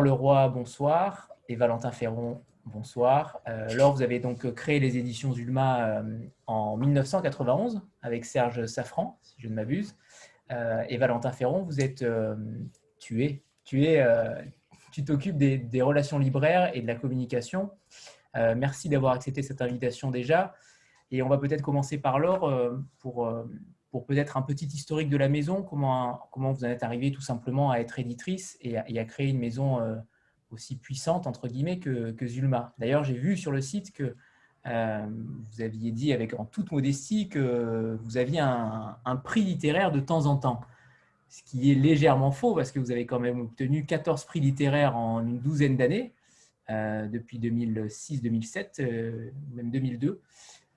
Leroy, bonsoir. Et Valentin Ferron, bonsoir. Laure, vous avez donc créé les éditions Zulma en 1991 avec Serge Safran, si je ne m'abuse. et Valentin Ferron, vous êtes. Tu es, tu t'occupes des, relations libraires et de la communication. merci d'avoir accepté cette invitation déjà. Et on va peut-être commencer par Laure pour pour peut-être un petit historique de la maison, comment, comment vous en êtes arrivé tout simplement à être éditrice et à, créer une maison euh, aussi puissante, entre guillemets, que, Zulma. D'ailleurs, j'ai vu sur le site que euh, vous aviez dit avec en toute modestie que vous aviez un, prix littéraire de temps en temps, ce qui est légèrement faux parce que vous avez quand même obtenu 14 prix littéraires en une douzaine d'années, euh, depuis 2006, 2007, même 2002.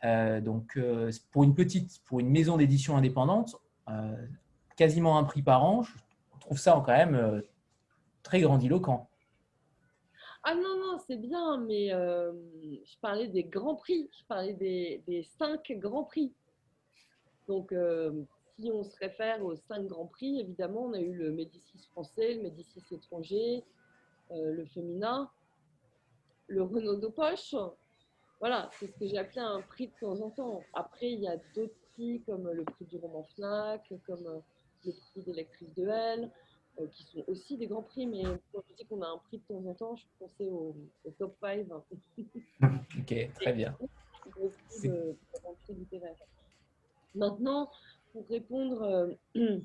Euh, donc, euh, pour une petite, pour une maison d'édition indépendante, euh, quasiment un prix par an, je trouve ça quand même très grandiloquent. Ah non, non, c'est bien, mais je parlais des grands prix, je parlais des, cinq grands prix. Donc, si on se réfère aux cinq grands prix, évidemment, on a eu le Médicis français, le Médicis étranger, le Féminin, le Renault de poche, voilà, c'est ce que j'ai appelé un prix de temps en temps. Après, il y a d'autres prix comme le prix du roman FNAC, comme euh, le prix des lectrices de L, euh, qui sont aussi des grands prix. Mais quand je dis qu'on a un prix de temps en temps, je pensais au, top 5. ok, très bien. Maintenant, pour répondre euh,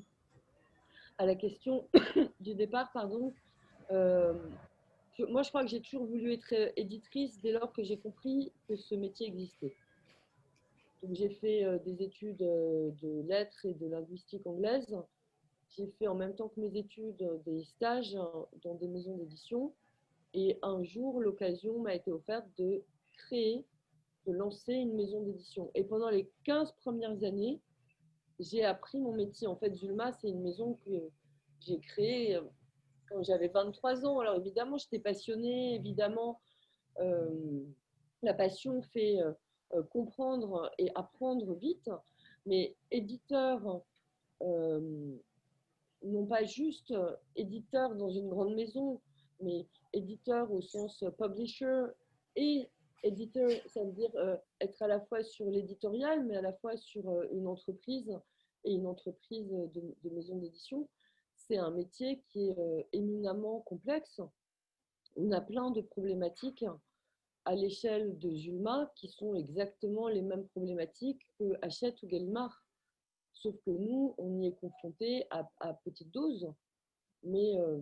à la question du départ, pardon, moi, je crois que j'ai toujours voulu être euh, éditrice dès lors que j'ai compris que ce métier existait. j'ai fait euh, des études euh, de lettres et de linguistique anglaise. J'ai fait en même temps que mes études des stages dans des maisons d'édition. Et un jour, l'occasion m'a été offerte de créer, de lancer une maison d'édition. Et pendant les 15 premières années, j'ai appris mon métier. En fait, Zulma, c'est une maison que j'ai créée quand j'avais 23 ans. Alors évidemment, j'étais passionnée, évidemment, euh, la passion fait euh, euh, comprendre et apprendre vite, mais éditeur, non pas juste éditeur dans une grande maison, mais éditeur au sens publisher et éditeur, ça veut dire être à la fois sur l'éditorial, mais à la fois sur une entreprise et une entreprise de maison d'édition c'est un métier qui est euh, éminemment complexe. On a plein de problématiques à l'échelle de Julma qui sont exactement les mêmes problématiques que Hachette ou Gallimard. Sauf que nous, on y est confronté à, petite dose, mais euh,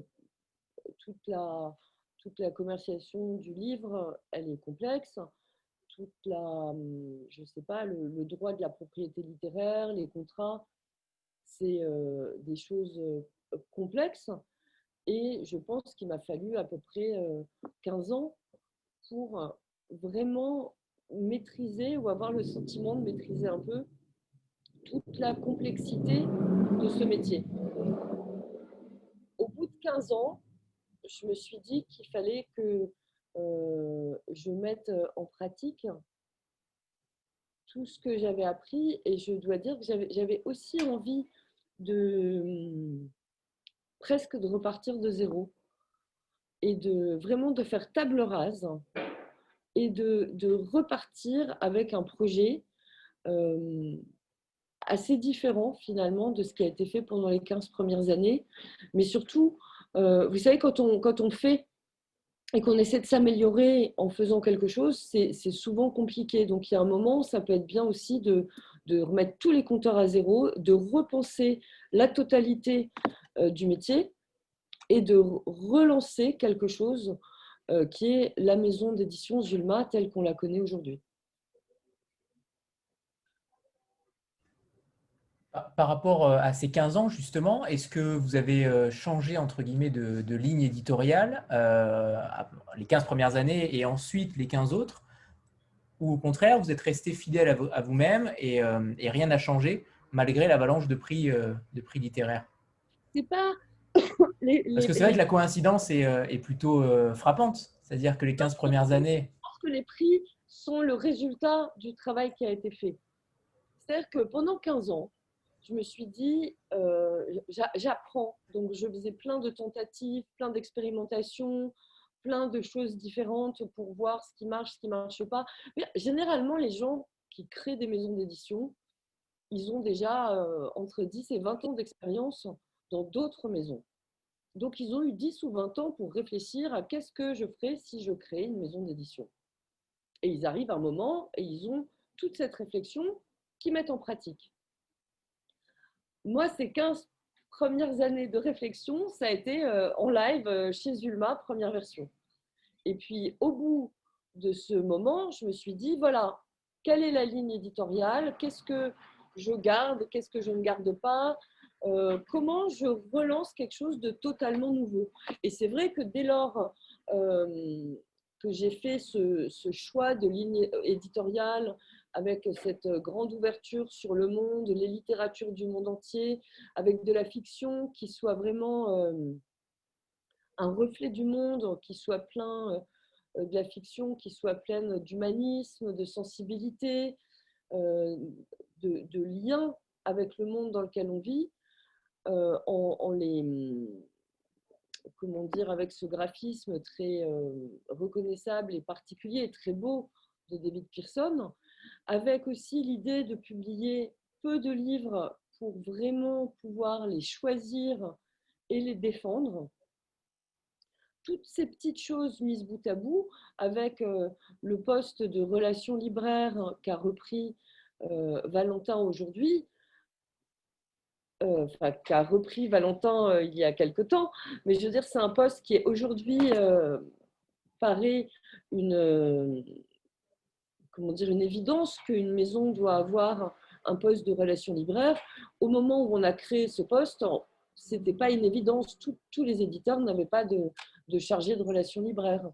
toute, la, toute la commercialisation du livre, elle est complexe. Toute la, je sais pas, le, droit de la propriété littéraire, les contrats, c'est euh, des choses complexe. Et je pense qu'il m'a fallu à peu près 15 euh, ans pour euh, vraiment maîtriser ou avoir le sentiment de maîtriser un peu toute la complexité de ce métier. Au bout de 15 ans, je me suis dit qu'il fallait que euh, je mette en pratique tout ce que j'avais appris et je dois dire que j'avais aussi envie de presque de repartir de zéro et de vraiment de faire table rase et de, de repartir avec un projet euh, assez différent finalement de ce qui a été fait pendant les 15 premières années. Mais surtout, euh, vous savez, quand on, quand on fait et qu'on essaie de s'améliorer en faisant quelque chose, c'est souvent compliqué. Donc il y a un moment, ça peut être bien aussi de, de remettre tous les compteurs à zéro, de repenser la totalité euh, du métier et de relancer quelque chose euh, qui est la maison d'édition Zulma telle qu'on la connaît aujourd'hui. Par rapport euh, à ces 15 ans, justement, est-ce que vous avez changé, de, ligne éditoriale les 15 premières années et ensuite les 15 autres? Ou au contraire, vous êtes resté fidèle à vous-même et, et, rien n'a changé malgré l'avalanche de prix, de prix littéraires c'est pas. Parce que c'est vrai que la coïncidence est, euh, plutôt euh, frappante. C'est-à-dire que les 15 premières années. Je pense que les prix sont le résultat du travail qui a été fait. C'est-à-dire que pendant 15 ans, je me suis dit, j'apprends. Donc, je faisais plein de tentatives, plein d'expérimentations, plein de choses différentes pour voir ce qui marche, ce qui ne marche pas. Généralement, les gens qui créent des maisons d'édition, ils ont déjà entre 10 et 20 ans d'expérience dans d'autres maisons. Donc, ils ont eu 10 ou 20 ans pour réfléchir à qu'est-ce que je ferais si je crée une maison d'édition. Et ils arrivent à un moment et ils ont toute cette réflexion qu'ils mettent en pratique. Moi, ces 15 premières années de réflexion, ça a été euh, en live euh, chez Zulma, première version. Et puis, au bout de ce moment, je me suis dit, voilà, quelle est la ligne éditoriale? Qu'est-ce que je garde? Qu'est-ce que je ne garde pas? Euh, comment je relance quelque chose de totalement nouveau? Et c'est vrai que dès lors que j'ai fait ce, choix de ligne éditoriale avec cette grande ouverture sur le monde, les littératures du monde entier, avec de la fiction qui soit vraiment euh, un reflet du monde, qui soit plein de la fiction, qui soit pleine d'humanisme, de sensibilité, de, de lien avec le monde dans lequel on vit, euh, en, les comment dire, avec ce graphisme très euh, reconnaissable et particulier, très beau de David Pearson, avec aussi l'idée de publier peu de livres pour vraiment pouvoir les choisir et les défendre. Toutes ces petites choses mises bout à bout, avec euh, le poste de relations libraires qu'a repris Valentin aujourd'hui, euh, qu'a repris Valentin euh, il y a quelque temps. Mais je veux dire, c'est un poste qui est aujourd'hui euh, paraît une, comment dire, une évidence qu'une maison doit avoir un poste de relation libraire. Au moment où on a créé ce poste, ce n'était pas une évidence. tous les éditeurs n'avaient pas de, de chargé de relations libraires.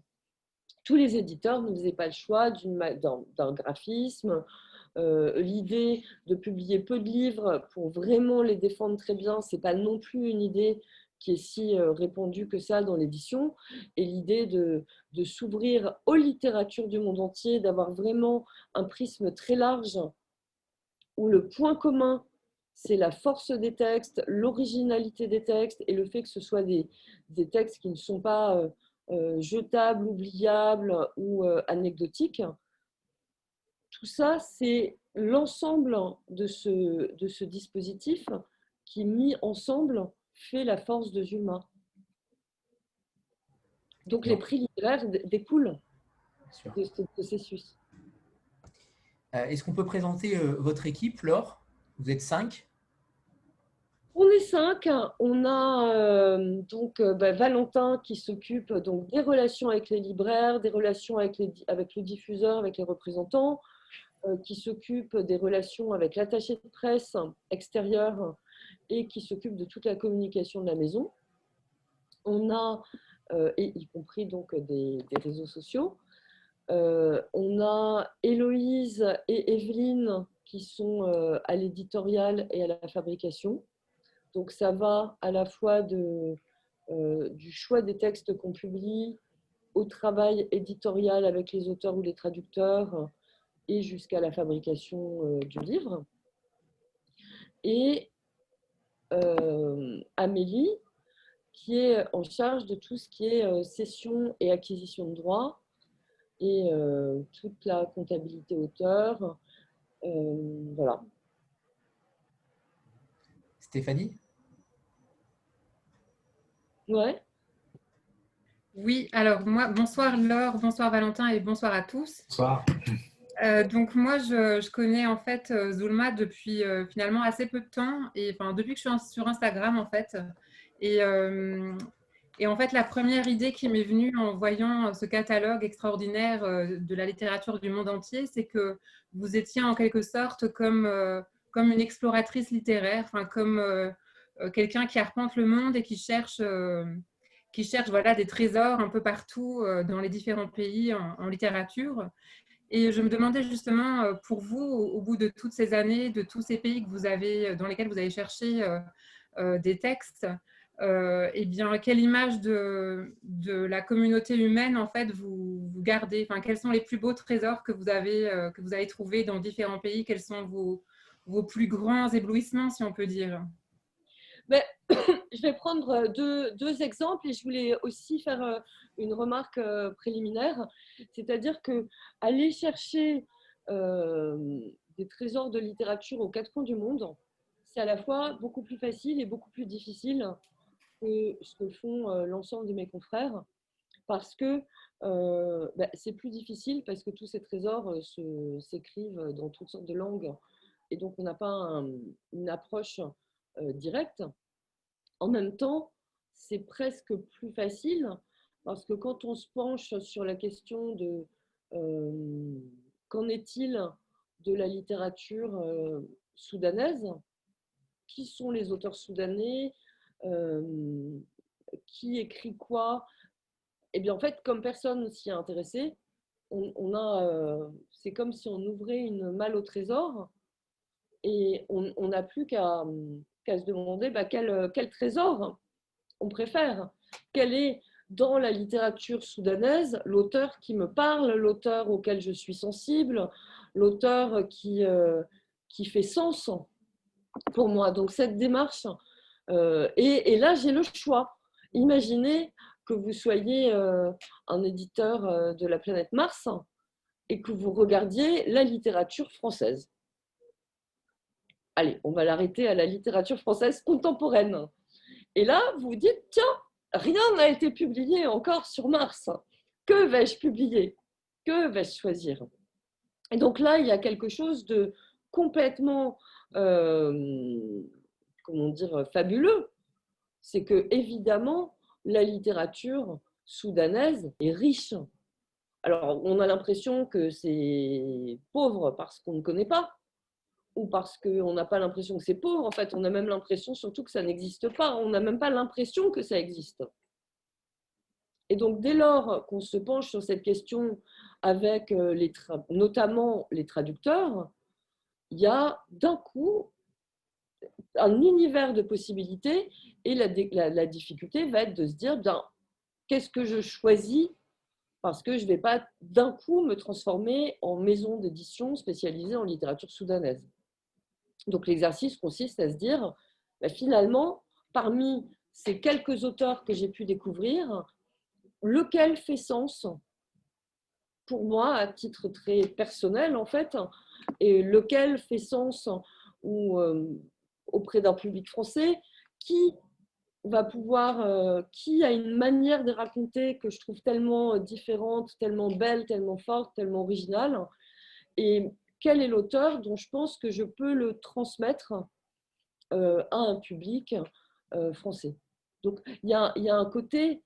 Tous les éditeurs ne faisaient pas le choix d'un graphisme, euh, l'idée de publier peu de livres pour vraiment les défendre très bien, c'est pas non plus une idée qui est si euh, répandue que ça dans l'édition. Et l'idée de, s'ouvrir aux littératures du monde entier, d'avoir vraiment un prisme très large où le point commun, c'est la force des textes, l'originalité des textes et le fait que ce soit des, des textes qui ne sont pas euh, jetables, oubliables ou anecdotiques tout ça, c'est l'ensemble de ce, de ce dispositif qui, mis ensemble, fait la force de Zuma. Donc les prix littéraires découlent de ce processus. Euh, est-ce qu'on peut présenter euh, votre équipe, Laure? Vous êtes cinq? On est cinq. On a euh, donc bah, Valentin qui s'occupe donc des relations avec les libraires, des relations avec, les, avec le diffuseur, avec les représentants. Qui s'occupe des relations avec l'attaché de presse extérieur et qui s'occupe de toute la communication de la maison. On a, euh, y compris donc des, réseaux sociaux, euh, on a Héloïse et Evelyne qui sont à l'éditorial et à la fabrication. Donc ça va à la fois du choix des textes qu'on publie au travail éditorial avec les auteurs ou les traducteurs, et jusqu'à la fabrication euh, du livre. Et euh, Amélie, qui est en charge de tout ce qui est euh, cession et acquisition de droits et toute la comptabilité auteur. voilà. Stéphanie? Ouais. Oui, alors moi, bonsoir Laure, bonsoir Valentin et bonsoir à tous. Bonsoir. Euh, donc moi, je, connais en fait euh, Zulma depuis euh, finalement assez peu de temps, et enfin depuis que je suis sur Instagram en fait. Et, en fait, la première idée qui m'est venue en voyant ce catalogue extraordinaire de la littérature du monde entier, c'est que vous étiez en quelque sorte comme, comme une exploratrice littéraire, enfin comme quelqu'un qui arpente le monde et qui cherche qui cherche voilà, des trésors un peu partout dans les différents pays en littérature. Et je me demandais justement, euh, pour vous, au bout de toutes ces années, de tous ces pays que vous avez, euh, dans lesquels vous avez cherché euh, des textes, eh bien, quelle image de, la communauté humaine en fait vous, gardez? Enfin, Quels sont les plus beaux trésors que vous avez, que vous avez trouvés dans différents pays? Quels sont vos, plus grands éblouissements, si on peut dire? Mais, Je vais prendre deux, deux, exemples et je voulais aussi faire une remarque préliminaire, c'est-à-dire que aller chercher des trésors de littérature aux quatre coins du monde, c'est à la fois beaucoup plus facile et beaucoup plus difficile que ce que font l'ensemble de mes confrères, parce que bah, c'est plus difficile parce que tous ces trésors s'écrivent dans toutes sortes de langues et donc on n'a pas une approche directe. En même temps, c'est presque plus facile parce que quand on se penche sur la question de qu'en est-il de la littérature soudanaise, qui sont les auteurs soudanais, qui écrit quoi, eh bien, en fait, comme personne ne s'y est intéressé, on, a, euh, c'est comme si on ouvrait une malle au trésor et on n'a plus qu'à, se demander bah, quel, quel, trésor on préfère. Quel est, dans la littérature soudanaise, l'auteur qui me parle, l'auteur auquel je suis sensible, l'auteur qui, euh, qui fait sens pour moi. Donc, cette démarche, euh, et, et là, j'ai le choix. Imaginez que vous soyez euh, un éditeur euh, de la planète Mars et que vous regardiez la littérature française. Allez, on va l'arrêter à la littérature française contemporaine. Et là, vous vous dites, tiens, rien n'a été publié encore sur Mars. Que vais-je publier? Que vais-je choisir? Et donc là, il y a quelque chose de complètement, euh, comment dire, fabuleux. C'est que, évidemment, la littérature soudanaise est riche. Alors, on a l'impression que c'est pauvre parce qu'on ne connaît pas, ou parce qu'on n'a pas l'impression que c'est pauvre. En fait, on a même l'impression surtout que ça n'existe pas. On n'a même pas l'impression que ça existe. Et donc, dès lors qu'on se penche sur cette question avec euh, notamment les traducteurs, il y a d'un coup un univers de possibilités et la, difficulté va être de se dire, bien, qu'est-ce que je choisis Parce que je ne vais pas d'un coup me transformer en maison d'édition spécialisée en littérature soudanaise. Donc l'exercice consiste à se dire, ben, finalement, parmi ces quelques auteurs que j'ai pu découvrir, lequel fait sens pour moi à titre très personnel en fait, et lequel fait sens euh, auprès d'un public français, qui va pouvoir, euh, qui a une manière de raconter que je trouve tellement euh, différente, tellement belle, tellement forte, tellement originale, et quel est l'auteur dont je pense que je peux le transmettre euh, à un public français. Donc il y a, un côté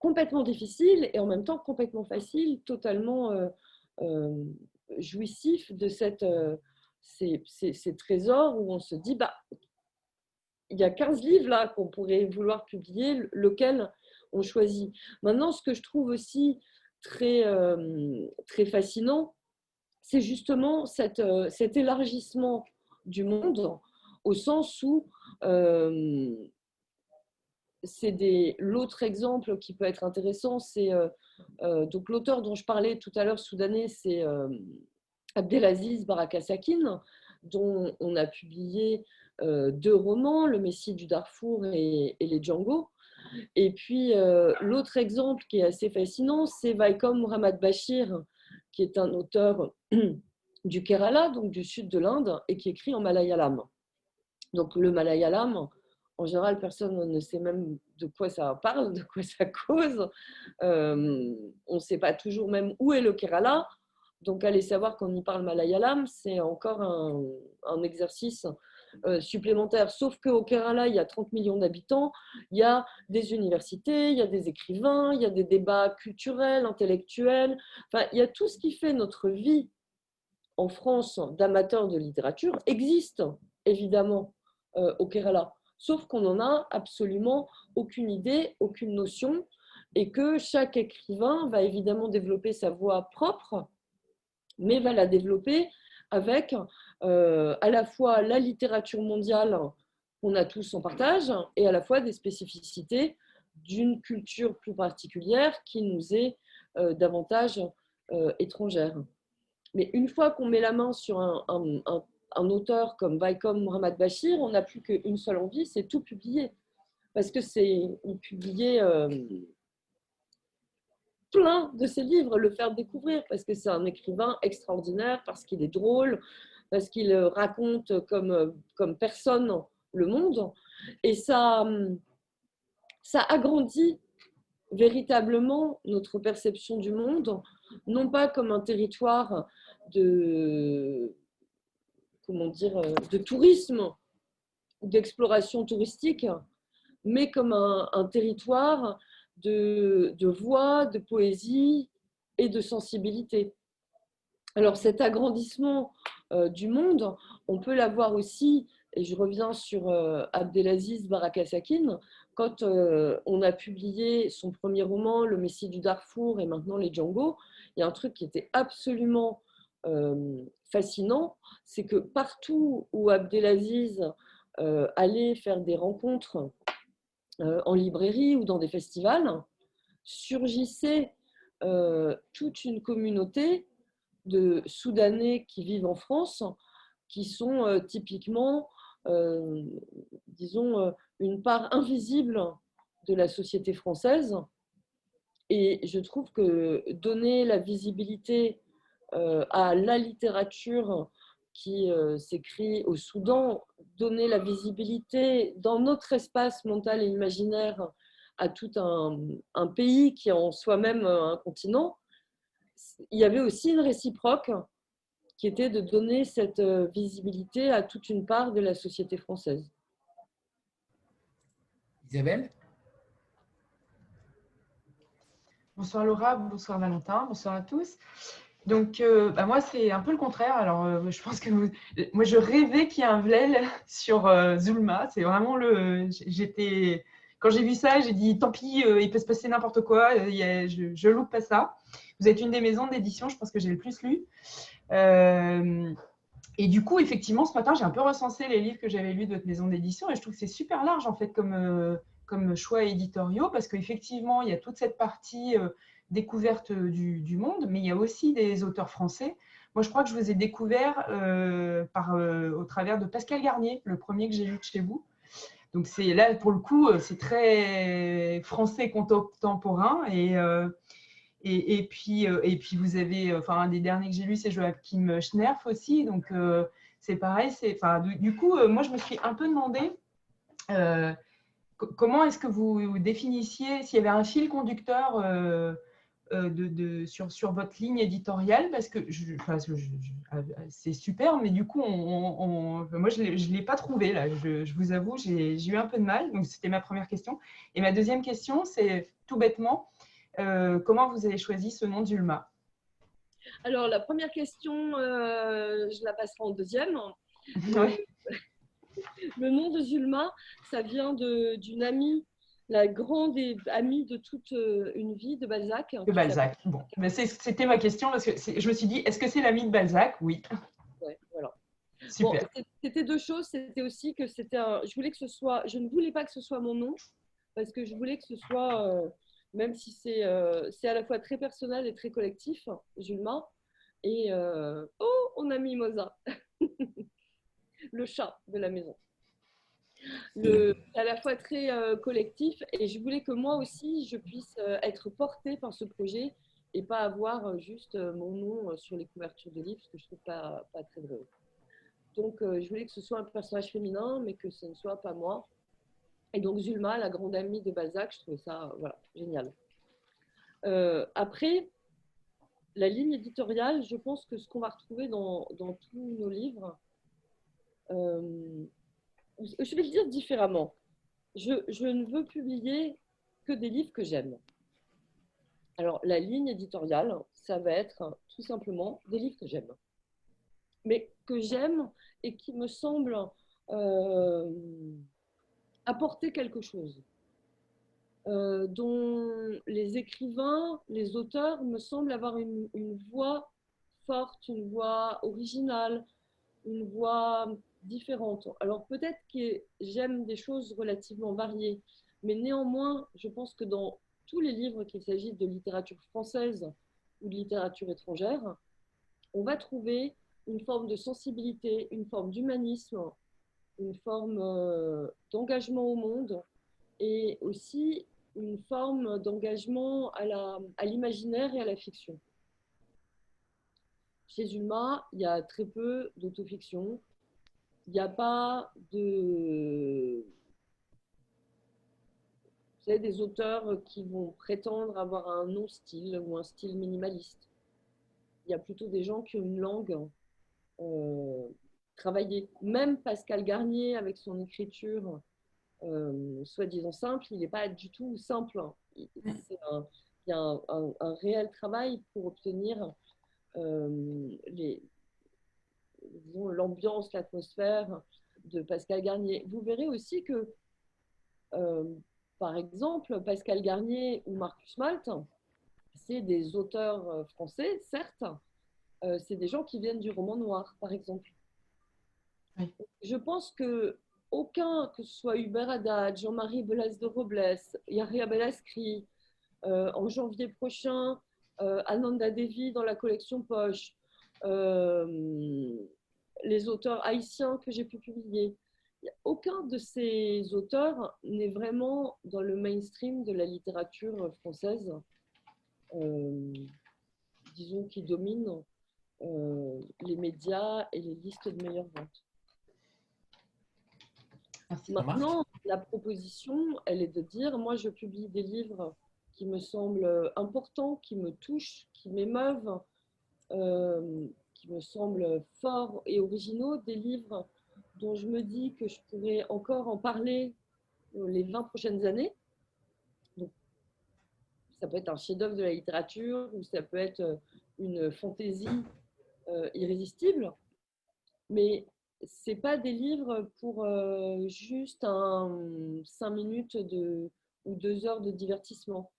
complètement difficile et en même temps complètement facile, totalement jouissif de cette ces, ces, trésors où on se dit, bah, il y a 15 livres là qu'on pourrait vouloir publier, lequel on choisit. Maintenant, ce que je trouve aussi très, euh, très fascinant, c'est justement euh, cet élargissement du monde au sens où euh, l'autre exemple qui peut être intéressant, c'est donc l'auteur dont je parlais tout à l'heure, soudanais, c'est Abdelaziz Barakasakin, dont on a publié deux romans, Le Messie du Darfour et, Les Django. Et puis euh, l'autre exemple qui est assez fascinant, c'est Vaikom Ramad Bashir, qui est un auteur du Kerala, donc du sud de l'Inde, et qui écrit en malayalam. Donc le malayalam, en général, personne ne sait même de quoi ça parle, de quoi ça cause. Euh, on ne sait pas toujours même où est le Kerala. Donc, aller savoir qu'on y parle malayalam, c'est encore un, exercice euh, supplémentaire. Sauf qu'au Kerala, il y a 30 millions d'habitants, il y a des universités, il y a des écrivains, il y a des débats culturels, intellectuels. Enfin, il y a tout ce qui fait notre vie en France d'amateurs de littérature existe évidemment euh, au Kerala. Sauf qu'on n'en a absolument aucune idée, aucune notion, et que chaque écrivain va évidemment développer sa voix propre mais va la développer avec à la fois la littérature mondiale qu'on a tous en partage et à la fois des spécificités d'une culture plus particulière qui nous est euh, davantage euh, étrangère. Mais une fois qu'on met la main sur un, un, auteur comme Vaikom Mohamed Bachir, on n'a plus qu'une seule envie, c'est tout publier. Parce que c'est publier euh, plein de ses livres, le faire découvrir, parce que c'est un écrivain extraordinaire, parce qu'il est drôle, parce qu'il raconte comme, comme personne le monde. Et ça, ça agrandit véritablement notre perception du monde, non pas comme un territoire de, comment dire, de tourisme ou d'exploration touristique, mais comme un, territoire de, de voix, de poésie et de sensibilité. Alors cet agrandissement euh, du monde, on peut l'avoir aussi, et je reviens sur euh, Abdelaziz Barakasakin, quand euh, on a publié son premier roman, Le Messie du Darfour et maintenant Les Django, il y a un truc qui était absolument fascinant, c'est que partout où Abdelaziz allait faire des rencontres en librairie ou dans des festivals, surgissait toute une communauté de Soudanais qui vivent en France, qui sont euh, typiquement, euh, disons, euh, une part invisible de la société française. Et je trouve que donner la visibilité à la littérature qui s'écrit au Soudan, donner la visibilité dans notre espace mental et imaginaire à tout un, un pays qui est en soi-même un continent, il y avait aussi une réciproque qui était de donner cette euh, visibilité à toute une part de la société française. Isabelle? Bonsoir Laura, bonsoir Valentin, bonsoir à tous. Donc, euh, bah, moi, c'est un peu le contraire. Alors, euh, je pense que moi, je rêvais qu'il y ait un Vlel sur Zulma. C'est vraiment le. J'étais. Quand j'ai vu ça, j'ai dit tant pis, il peut se passer n'importe quoi. je, je loupe pas ça. Vous êtes une des maisons d'édition, je pense que j'ai le plus lu. Euh, et du coup, effectivement, ce matin, j'ai un peu recensé les livres que j'avais lus de votre maison d'édition et je trouve que c'est super large en fait comme, euh, choix éditoriaux parce qu'effectivement, il y a toute cette partie euh, découverte du, monde, mais il y a aussi des auteurs français. Moi, je crois que je vous ai découvert au travers de Pascal Garnier, le premier que j'ai lu de chez vous. Donc, c'est là, pour le coup, c'est très français contemporain et et, puis, euh, et puis, vous avez, euh, enfin, un des derniers que j'ai lu, c'est Joachim Schnerf aussi. Donc, euh, c'est pareil. Enfin, du, coup, moi, je me suis un peu demandé comment est-ce que vous définissiez, s'il y avait un fil conducteur de, sur, sur, votre ligne éditoriale, parce que c'est super, mais du coup, on, moi, je ne l'ai pas trouvé, là, je, je vous avoue, j'ai eu un peu de mal, donc c'était ma première question. Et ma deuxième question, c'est tout bêtement, euh, comment vous avez choisi ce nom d'Ulma? Alors, la première question, euh, je la passerai en deuxième. Le nom de Zulma, ça vient d'une amie, la grande amie de toute euh, une vie de Balzac. De Balzac, bon. C'était ma question parce que je me suis dit, est-ce que c'est l'amie de Balzac? Oui. voilà. Super. c'était deux choses. C'était aussi que c'était Je voulais que ce soit. Je ne voulais pas que ce soit mon nom parce que je voulais que ce soit même si euh, c'est à la fois très personnel et très collectif, Julma. Et euh, oh, on a mis Moza, le chat de la maison. Le, à la fois très euh, collectif et je voulais que moi aussi je puisse être portée par ce projet et pas avoir juste mon nom sur les couvertures de livres, ce que je trouve pas, pas très drôle. Donc je voulais que ce soit un personnage féminin, mais que ce ne soit pas moi. Et donc Zulma, la grande amie de Balzac, je trouvais ça voilà, génial. Euh, après, la ligne éditoriale, je pense que ce qu'on va retrouver dans, tous nos livres, euh, je vais le dire différemment. Je, ne veux publier que des livres que j'aime. Alors, la ligne éditoriale, ça va être tout simplement des livres que j'aime. Mais que j'aime et qui me semblent euh, apporter quelque chose, euh, dont les écrivains, les auteurs me semblent avoir une, voix forte, une voix originale, une voix différente. Alors peut-être que j'aime des choses relativement variées, mais néanmoins, je pense que dans tous les livres, qu'il s'agisse de littérature française ou de littérature étrangère, on va trouver une forme de sensibilité, une forme d'humanisme, une forme euh, d'engagement au monde et aussi une forme d'engagement à l'imaginaire et à la fiction. Chez Zulma, il y a très peu d'autofiction. Il n'y a pas de... Vous savez, des auteurs qui vont prétendre avoir un non-style ou un style minimaliste. Il y a plutôt des gens qui ont une langue euh, travaillée. Même Pascal Garnier, avec son écriture euh, soi-disant simple, il n'est pas du tout simple. Il, y a un, réel travail pour obtenir euh, l'ambiance, l'atmosphère de Pascal Garnier. Vous verrez aussi que, euh, par exemple, Pascal Garnier ou Marcus Malt, c'est des auteurs français, certes, c'est des gens qui viennent du roman noir, par exemple. Je pense que aucun, que ce soit Hubert Haddad, Jean-Marie Belas de Robles, Yahya Belascri, euh, en janvier prochain, euh, Ananda Devi dans la collection Poche, euh, les auteurs haïtiens que j'ai pu publier. Aucun de ces auteurs n'est vraiment dans le mainstream de la littérature française, disons, qui domine les médias et les listes de meilleures ventes. Maintenant, la proposition, elle est de dire, moi, je publie des livres qui me semblent importants, qui me touchent, qui m'émeuvent, euh, me semblent forts et originaux, des livres dont je me dis que je pourrais encore en parler les 20 prochaines années. Donc, ça peut être un chef-d'œuvre de la littérature ou ça peut être une fantaisie euh, irrésistible. Mais c'est pas des livres pour euh, juste un, cinq minutes de, ou deux heures de divertissement.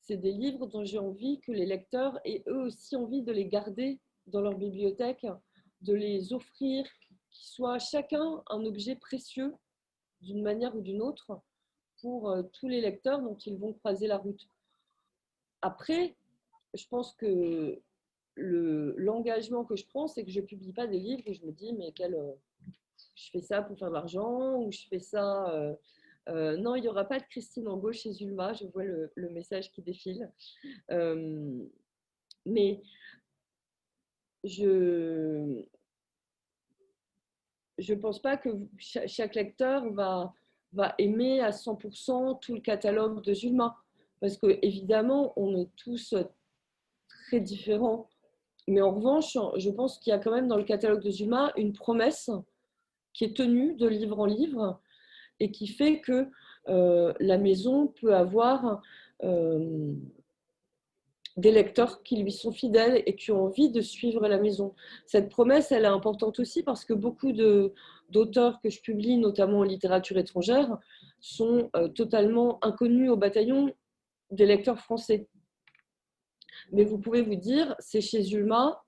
C'est des livres dont j'ai envie que les lecteurs aient eux aussi envie de les garder dans leur bibliothèque, de les offrir, qu'ils soient chacun un objet précieux d'une manière ou d'une autre pour euh, tous les lecteurs dont ils vont croiser la route. Après, je pense que l'engagement que je prends, c'est que je ne publie pas des livres et je me dis, mais quel, euh, je fais ça pour faire de l'argent ou je fais ça. Euh, non, il n'y aura pas de Christine gauche chez Zulma. Je vois le, message qui défile. Mais je ne pense pas que chaque lecteur va, aimer à 100% tout le catalogue de Zulma. Parce que évidemment, on est tous très différents. Mais en revanche, je pense qu'il y a quand même dans le catalogue de Zulma une promesse qui est tenue de livre en livre et qui fait que euh, la maison peut avoir euh, des lecteurs qui lui sont fidèles et qui ont envie de suivre la maison. Cette promesse, elle est importante aussi parce que beaucoup d'auteurs que je publie, notamment en littérature étrangère, sont euh, totalement inconnus au bataillon des lecteurs français. Mais vous pouvez vous dire, c'est chez Zulma,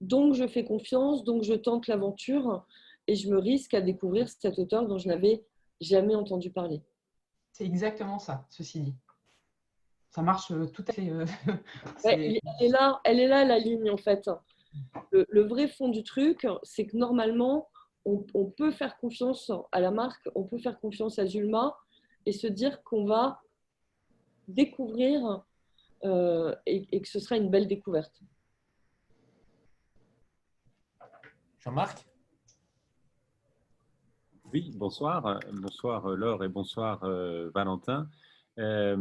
donc je fais confiance, donc je tente l'aventure et je me risque à découvrir cet auteur dont je n'avais jamais entendu parler. C'est exactement ça, ceci dit. Ça marche euh, tout à fait. Euh, elle, est là, elle est là la ligne en fait. Le, vrai fond du truc, c'est que normalement, on, peut faire confiance à la marque, on peut faire confiance à Zulma et se dire qu'on va découvrir euh, et que ce sera une belle découverte. Jean-Marc? Oui, bonsoir. Bonsoir Laure et bonsoir euh, Valentin. Euh,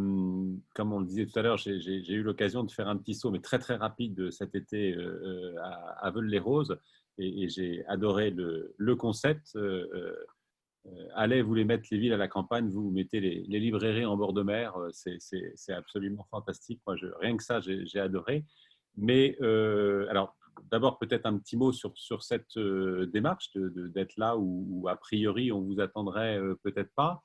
comme on le disait tout à l'heure, j'ai eu l'occasion de faire un petit saut, mais très très rapide cet été euh, à, à les roses et, j'ai adoré le, concept. allez, vous les mettre les villes à la campagne, vous mettez les, librairies en bord de mer, c'est absolument fantastique. Rien que ça, j'ai adoré. Mais alors, d'abord peut-être un petit mot sur, cette euh, démarche d'être là où, a priori on vous attendrait euh, peut-être pas.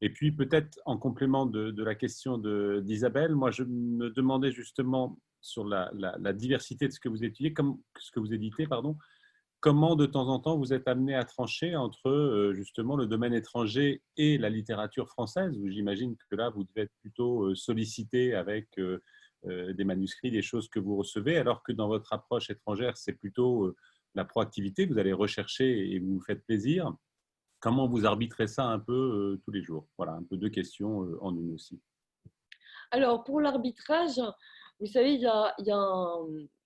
Et puis peut-être en complément de, la question d'Isabelle, moi je me demandais justement sur la, diversité de ce que vous étudiez, ce que vous éditez, pardon, comment de temps en temps vous êtes amené à trancher entre euh, justement le domaine étranger et la littérature française, où j'imagine que là vous devez être plutôt sollicité avec des manuscrits, des choses que vous recevez, alors que dans votre approche étrangère, c'est plutôt la proactivité, vous allez rechercher et vous vous faites plaisir. Comment vous arbitrez ça un peu tous les jours? Voilà, un peu deux questions en une aussi. Alors, pour l'arbitrage, vous savez, il y a,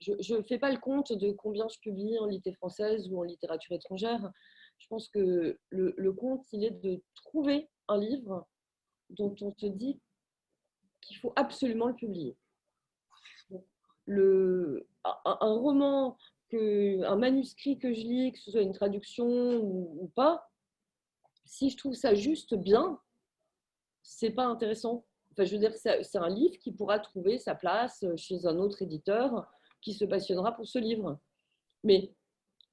je ne fais pas le compte de combien je publie en littérature française ou en littérature étrangère. Je pense que le, compte, il est de trouver un livre dont on se dit qu'il faut absolument le publier. Le, un, roman, un manuscrit que je lis, que ce soit une traduction ou pas, si je trouve ça juste bien, c'est pas intéressant Enfin, je veux dire, c'est un livre qui pourra trouver sa place chez un autre éditeur qui se passionnera pour ce livre. Mais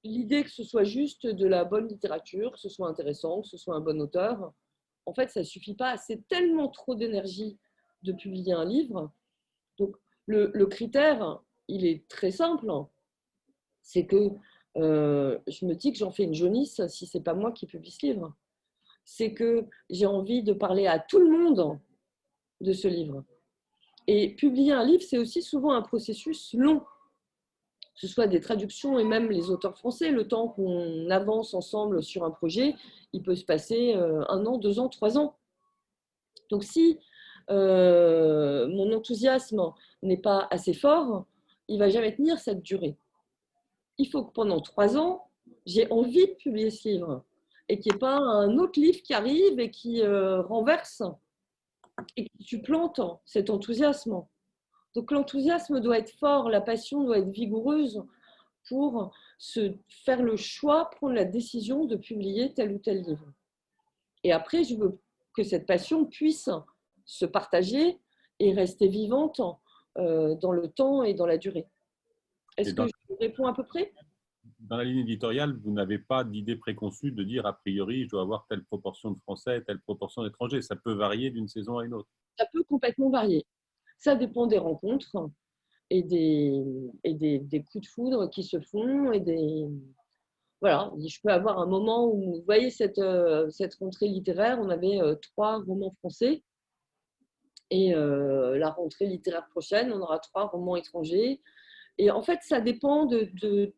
l'idée que ce soit juste de la bonne littérature, que ce soit intéressant, que ce soit un bon auteur, en fait, ça ne suffit pas. C'est tellement trop d'énergie de publier un livre. Donc, le, critère, il est très simple. C'est que euh, je me dis que j'en fais une jaunisse si ce n'est pas moi qui publie ce livre. C'est que j'ai envie de parler à tout le monde de ce livre. Et publier un livre, c'est aussi souvent un processus long, que ce soit des traductions et même les auteurs français. Le temps qu'on avance ensemble sur un projet, il peut se passer euh, un an, deux ans, trois ans. Donc si euh, mon enthousiasme n'est pas assez fort, il va jamais tenir cette durée. Il faut que pendant trois ans, j'ai envie de publier ce livre et qu'il n'y ait pas un autre livre qui arrive et qui euh, renverse et tu plantes cet enthousiasme. Donc l'enthousiasme doit être fort, la passion doit être vigoureuse pour se faire le choix, prendre la décision de publier tel ou tel livre. Et après, je veux que cette passion puisse se partager et rester vivante euh, dans le temps et dans la durée. Est-ce que je réponds à peu près? Dans la ligne éditoriale, vous n'avez pas d'idée préconçue de dire a priori, je dois avoir telle proportion de Français, telle proportion d'étrangers. Ça peut varier d'une saison à une autre. Ça peut complètement varier. Ça dépend des rencontres et des, et des, des coups de foudre qui se font et des, voilà, je peux avoir un moment où, vous voyez, cette, euh, cette rentrée littéraire, on avait euh, trois romans français. Et euh, la rentrée littéraire prochaine, on aura trois romans étrangers. Et en fait, ça dépend de, de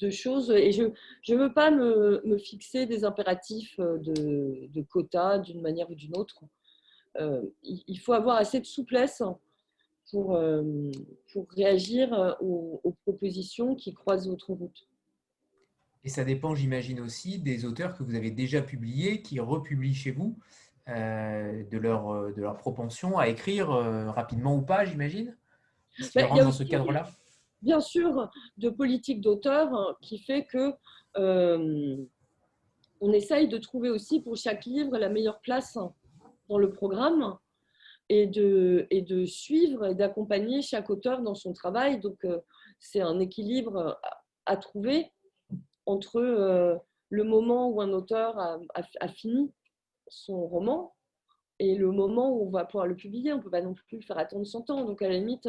de choses. Et je ne veux pas me, me, fixer des impératifs euh, de, de quotas d'une manière ou d'une autre. Euh, il faut avoir assez de souplesse pour, euh, pour réagir aux, propositions qui croisent votre route. Et ça dépend, j'imagine aussi, des auteurs que vous avez déjà publiés, qui republient chez vous, de, leur, de leur propension à écrire rapidement ou pas, j'imagine? Ben, dans ce cadre-là bien sûr de politique d'auteur qui fait que euh, on essaye de trouver aussi pour chaque livre la meilleure place dans le programme et de, et de suivre et d'accompagner chaque auteur dans son travail. Donc, euh, c'est un équilibre à, trouver entre euh, le moment où un auteur a, fini son roman et le moment où on va pouvoir le publier. On ne peut pas non plus faire attendre 100 ans. Donc, à la limite,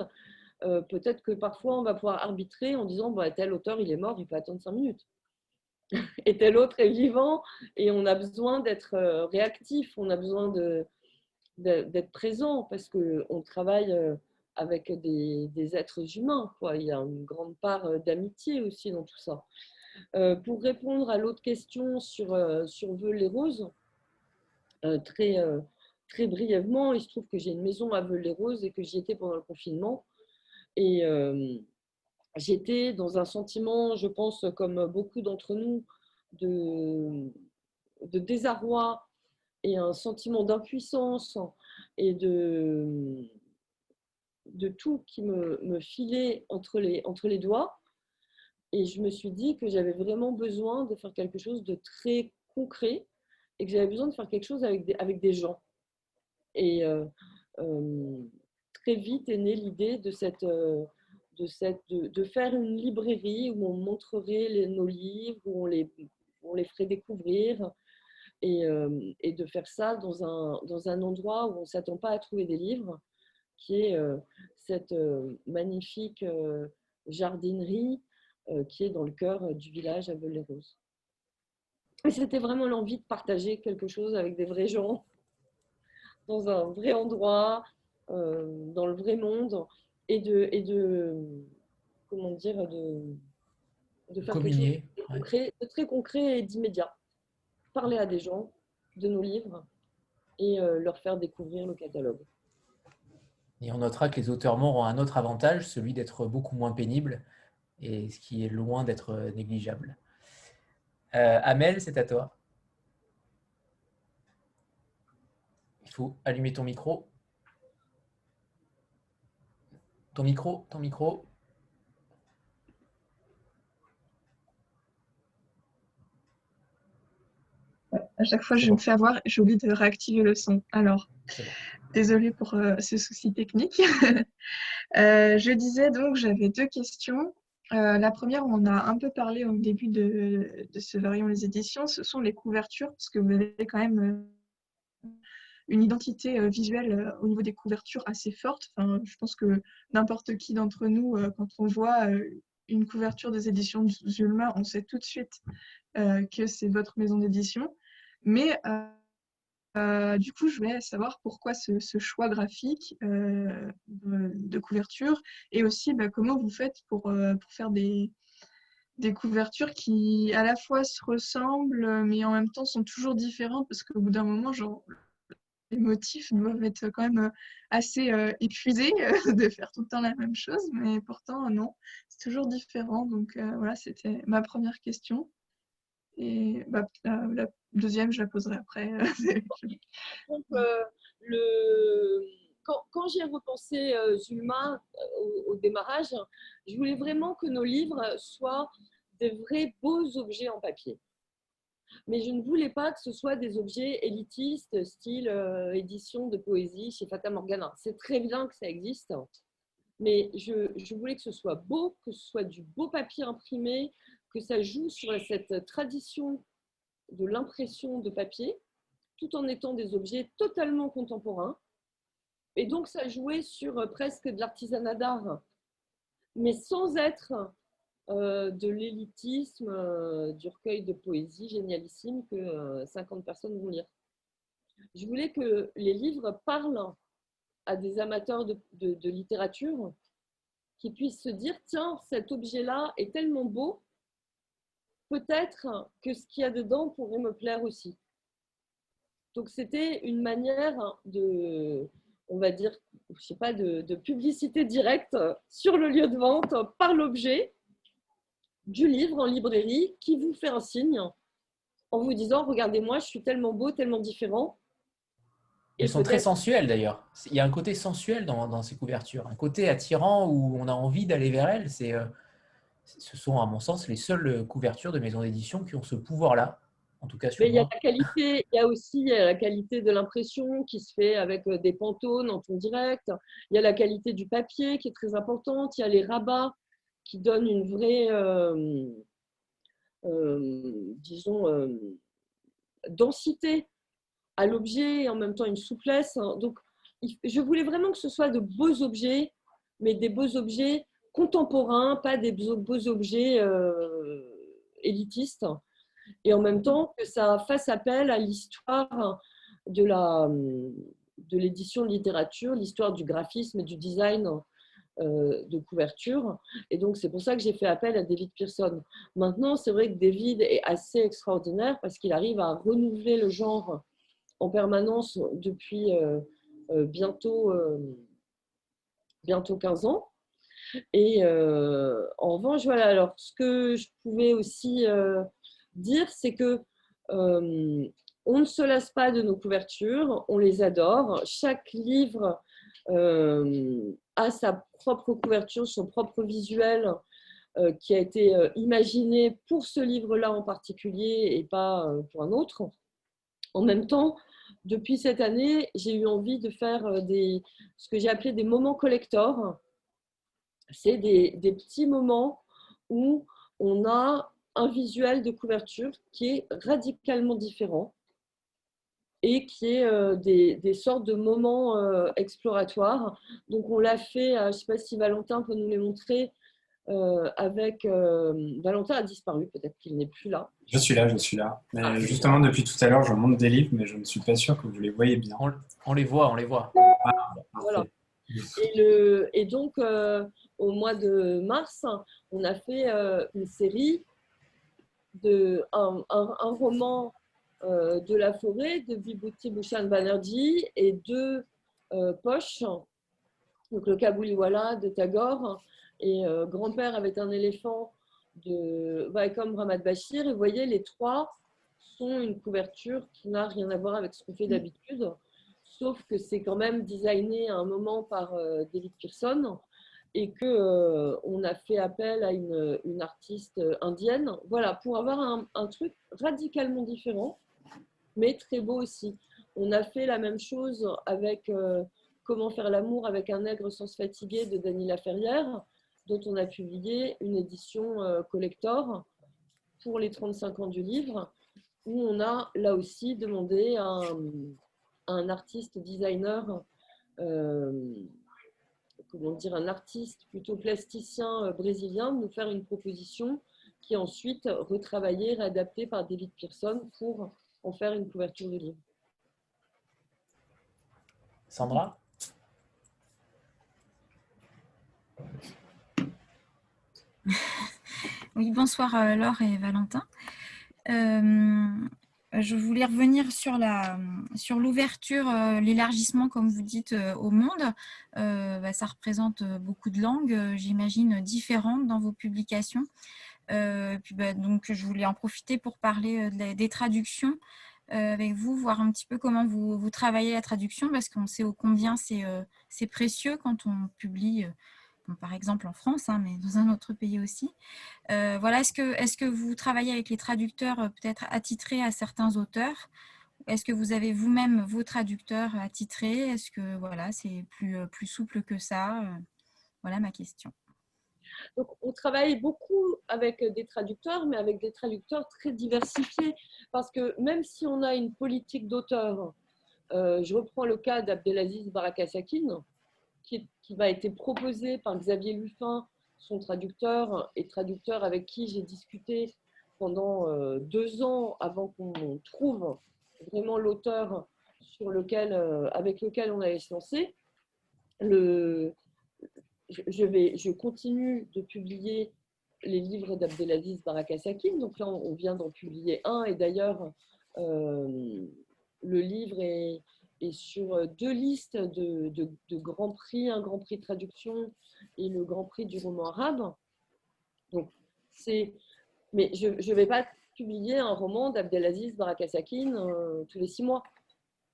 euh, peut-être que parfois on va pouvoir arbitrer en disant bah, tel auteur il est mort, il peut attendre cinq minutes. et tel autre est vivant et on a besoin d'être euh, réactif, on a besoin d'être présent parce qu'on travaille euh, avec des, êtres humains. Il y a une grande part d'amitié aussi dans tout ça. pour répondre à l'autre question sur, sur Veul les Roses, très, très brièvement, il se trouve que j'ai une maison à Veul les Roses et que j'y étais pendant le confinement. Et j'étais dans un sentiment, je pense, comme beaucoup d'entre nous, de, désarroi et un sentiment d'impuissance et de, de tout qui me, me, filait entre les, entre les doigts. Et je me suis dit que j'avais vraiment besoin de faire quelque chose de très concret et que j'avais besoin de faire quelque chose avec des, avec des gens. Et très vite est née l'idée de, cette, euh, de, cette, de, faire une librairie où on montrerait nos livres, où on les, on les ferait découvrir, et, euh, et, de faire ça dans un, dans un endroit où on ne s'attend pas à trouver des livres, qui est euh, cette magnifique jardinerie qui est dans le cœur du village à Veul-les-Roses. Et c'était vraiment l'envie de partager quelque chose avec des vrais gens, dans un vrai endroit, dans le vrai monde et de, et de comment dire, de, de faire quelque chose Communier. de ouais. de très concret et d'immédiat. Parler à des gens de nos livres et euh, leur faire découvrir le catalogue. Et on notera que les auteurs morts ont un autre avantage, celui d'être beaucoup moins pénibles, et ce qui est loin d'être négligeable. Euh, Amel, c'est à toi. Il faut allumer ton micro. Ton micro, ton micro. À chaque fois, je bon. me fais avoir et j'oublie de réactiver le son. Alors, bon. désolée pour euh, ce souci technique. Euh, je disais donc, j'avais deux questions. Euh, la première, on a un peu parlé au début de, de ce variant les éditions, ce sont les couvertures, parce que vous avez quand même une identité euh, visuelle euh, au niveau des couvertures assez forte. Enfin, je pense que n'importe qui d'entre nous, euh, quand on voit une couverture des éditions Zulma, on sait tout de suite que c'est votre maison d'édition. Mais du coup, je voulais savoir pourquoi ce, choix graphique de, de couverture et aussi bah, comment vous faites pour, pour faire des, des couvertures qui à la fois se ressemblent mais en même temps sont toujours différentes parce qu'au bout d'un moment, genre, les motifs doivent être quand même assez euh, épuisés euh, de faire tout le temps la même chose, mais pourtant, non, c'est toujours différent. Donc euh, voilà, c'était ma première question. Et bah, la, la deuxième, je la poserai après. Donc, euh, le... quand, quand j'ai repensé euh, Zulma euh, au, au démarrage, je voulais vraiment que nos livres soient des vrais beaux objets en papier. Mais je ne voulais pas que ce soit des objets élitistes, style euh, édition de poésie chez Fata Morgana. C'est très bien que ça existe, mais je, je voulais que ce soit beau, que ce soit du beau papier imprimé, que ça joue sur cette tradition de l'impression de papier, tout en étant des objets totalement contemporains. Et donc, ça jouait sur euh, presque de l'artisanat d'art, mais sans être de l'élitisme euh, du recueil de poésie génialissime que euh, 50 personnes vont lire. Je voulais que les livres parlent à des amateurs de, littérature qui puissent se dire, tiens, cet objet-là est tellement beau, peut-être que ce qu'il y a dedans pourrait me plaire aussi. Donc c'était une manière de, on va dire, je sais pas, de publicité directe sur le lieu de vente par l'objet du livre en librairie qui vous fait un signe en vous disant, regardez-moi, je suis tellement beau, tellement différent. Et Elles sont très sensuelles d'ailleurs. Il y a un côté sensuel dans, dans ces couvertures, un côté attirant où on a envie d'aller vers elles. C'est, euh, ce sont, à mon sens, les seules couvertures de maisons d'édition qui ont ce pouvoir-là, en tout cas sur Mais il y a la qualité, il y a aussi la qualité de l'impression qui se fait avec euh, des pantones en ton direct. Il y a la qualité du papier qui est très importante. Il y a les rabats qui donnent une vraie, euh, euh, disons, euh, densité à l'objet et en même temps une souplesse. Donc, il- je voulais vraiment que ce soit de beaux objets, mais des beaux objets contemporains, pas des beaux objets élitistes et en même temps que ça fasse appel à l'histoire de de l'édition de littérature, l'histoire du graphisme et du design de couverture. Et donc, c'est pour ça que j'ai fait appel à David Pearson. Maintenant, c'est vrai que David est assez extraordinaire parce qu'il arrive à renouveler le genre en permanence depuis euh, euh, bientôt, euh, bientôt 15 ans. Et euh, en revanche, voilà, alors ce que je pouvais aussi euh, dire, c'est que euh, on ne se lasse pas de nos couvertures, on les adore. Chaque livre euh, a sa propre couverture, son propre visuel euh, qui a été euh, imaginé pour ce livre-là en particulier et pas euh, pour un autre. En même temps, depuis cette année, j'ai eu envie de faire des, ce que j'ai appelé des moments collector. C'est des petits moments où on a un visuel de couverture qui est radicalement différent et qui est euh, des, des sortes de moments euh, exploratoires. Donc on l'a fait, euh, je ne sais pas si Valentin peut nous les montrer, euh, avec euh, Valentin a disparu, peut-être qu'il n'est plus là. Je suis là, je suis là. Mais Ah, justement, depuis tout à l'heure, je monte des livres, mais je ne suis pas sûr que vous les voyez bien. On, on les voit, on les voit. Voilà. Et, le, et donc, euh, au mois de mars, on a fait euh, une série de un, un- un roman de la forêt de Vibhuti Bhushan Banerjee et deux euh, poches, donc le Kabuliwala de Tagore et euh, Grand-père avait un éléphant de Vaikom Ramad Bashir. Et vous voyez, les trois sont une couverture qui n'a rien à voir avec ce qu'on fait d'habitude, sauf que c'est quand même designé à un moment par euh, David Pearson et que euh, a fait appel à une, une artiste indienne. Voilà, pour avoir un truc radicalement différent, mais très beau aussi. On a fait la même chose avec euh, Comment faire l'amour avec un nègre sans se fatiguer de Dany Laferrière, dont on a publié une édition euh, collector pour les 35 ans du livre, où on a là aussi demandé à un, artiste designer, euh, comment dire, un artiste plutôt plasticien brésilien, de nous faire une proposition qui est ensuite retravaillée, réadaptée par David Pearson pour en faire une couverture de livre. Sandra? Oui, bonsoir euh, Laure et Valentin. Euh, je voulais revenir sur la sur l'ouverture, euh, l'élargissement, comme vous dites, euh, au monde. Euh, bah, ça représente beaucoup de langues, j'imagine, différentes dans vos publications. Euh, bah, donc, je voulais en profiter pour parler euh, des traductions euh, avec vous, voir un petit peu comment vous, travaillez la traduction, parce qu'on sait ô combien c'est précieux quand on publie, par exemple en France, hein, mais dans un autre pays aussi. Voilà, est-ce que, vous travaillez avec les traducteurs peut-être attitrés à certains auteurs? Est-ce que vous avez vous-même vos traducteurs attitrés? Est-ce que voilà, c'est plus, plus souple que ça? Voilà ma question. Donc, on travaille beaucoup avec des traducteurs, mais avec des traducteurs très diversifiés. Parce que même si on a une politique d'auteur, euh, je reprends le cas d'Abdelaziz Barakasakin, qui, qui m'a été proposé par Xavier Luffin, son traducteur, et traducteur avec qui j'ai discuté pendant euh, deux ans avant qu'on trouve vraiment l'auteur sur lequel, euh, avec lequel on allait se. Le, je, continue de publier les livres d'Abdelaziz Barakasakin. Donc là, on vient d'en publier un. Et d'ailleurs, euh, le livre est, sur deux listes de grands prix, un grand prix de traduction et le grand prix du roman arabe. Donc, c'est... Mais je ne vais pas publier un roman d'Abdelaziz Barakasakin euh, tous les six mois.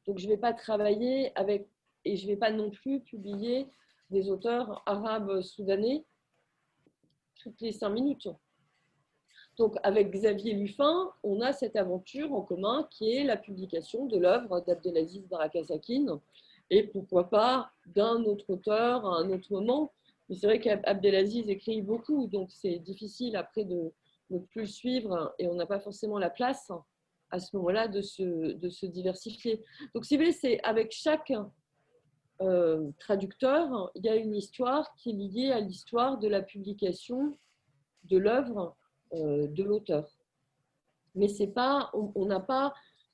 Donc, je ne vais pas travailler avec... Et je ne vais pas non plus publier des auteurs arabes soudanais toutes les cinq minutes. Donc, avec Xavier Luffin, on a cette aventure en commun qui est la publication de l'œuvre d'Abdelaziz Barakasakin et pourquoi pas d'un autre auteur à un autre moment. Mais c'est vrai qu'Abdelaziz écrit beaucoup, donc c'est difficile après de ne plus le suivre et on n'a pas forcément la place à ce moment-là de se, de se diversifier. Donc, si vous voulez, c'est avec chaque euh, traducteur, il y a une histoire qui est liée à l'histoire de la publication de l'œuvre euh, de l'auteur. Mais c'est pas, on n'a pas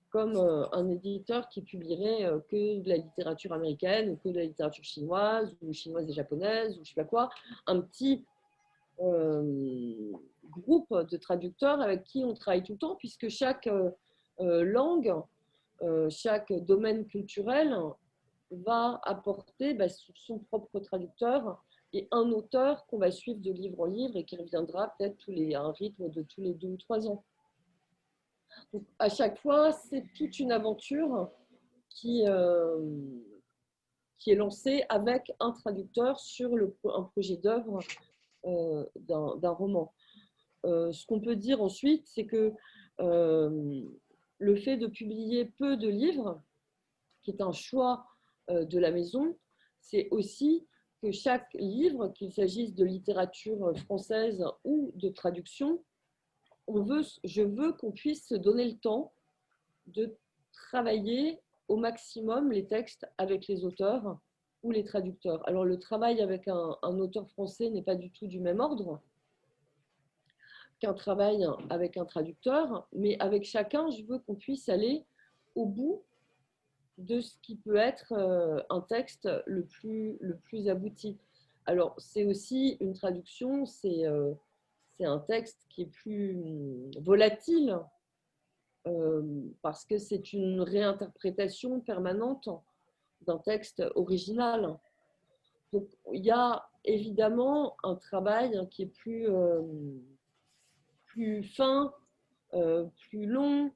comme euh, un éditeur qui publierait que de la littérature américaine ou que de la littérature chinoise ou chinoise et japonaise ou je sais pas quoi, un petit groupe de traducteurs avec qui on travaille tout le temps puisque chaque langue, chaque domaine culturel va apporter bah, son propre traducteur et un auteur qu'on va suivre de livre en livre et qui reviendra peut-être à un rythme de tous les deux ou trois ans. Donc, à chaque fois, c'est toute une aventure qui, euh, qui est lancée avec un traducteur sur le, un projet d'œuvre euh, d'un roman. Euh, ce qu'on peut dire ensuite, c'est que euh, le fait de publier peu de livres, qui est un choix de la maison, c'est aussi que chaque livre, qu'il s'agisse de littérature française ou de traduction, on veut, je veux qu'on puisse se donner le temps de travailler au maximum les textes avec les auteurs ou les traducteurs. Alors le travail avec un, un auteur français n'est pas du tout du même ordre qu'un travail avec un traducteur, mais avec chacun, je veux qu'on puisse aller au bout de ce qui peut être euh, un texte le plus, le plus abouti. Alors, c'est aussi une traduction, c'est euh, un texte qui est plus hum, volatile euh, parce que c'est une réinterprétation permanente d'un texte original. Donc, il y a évidemment un travail qui est plus, plus fin, plus long,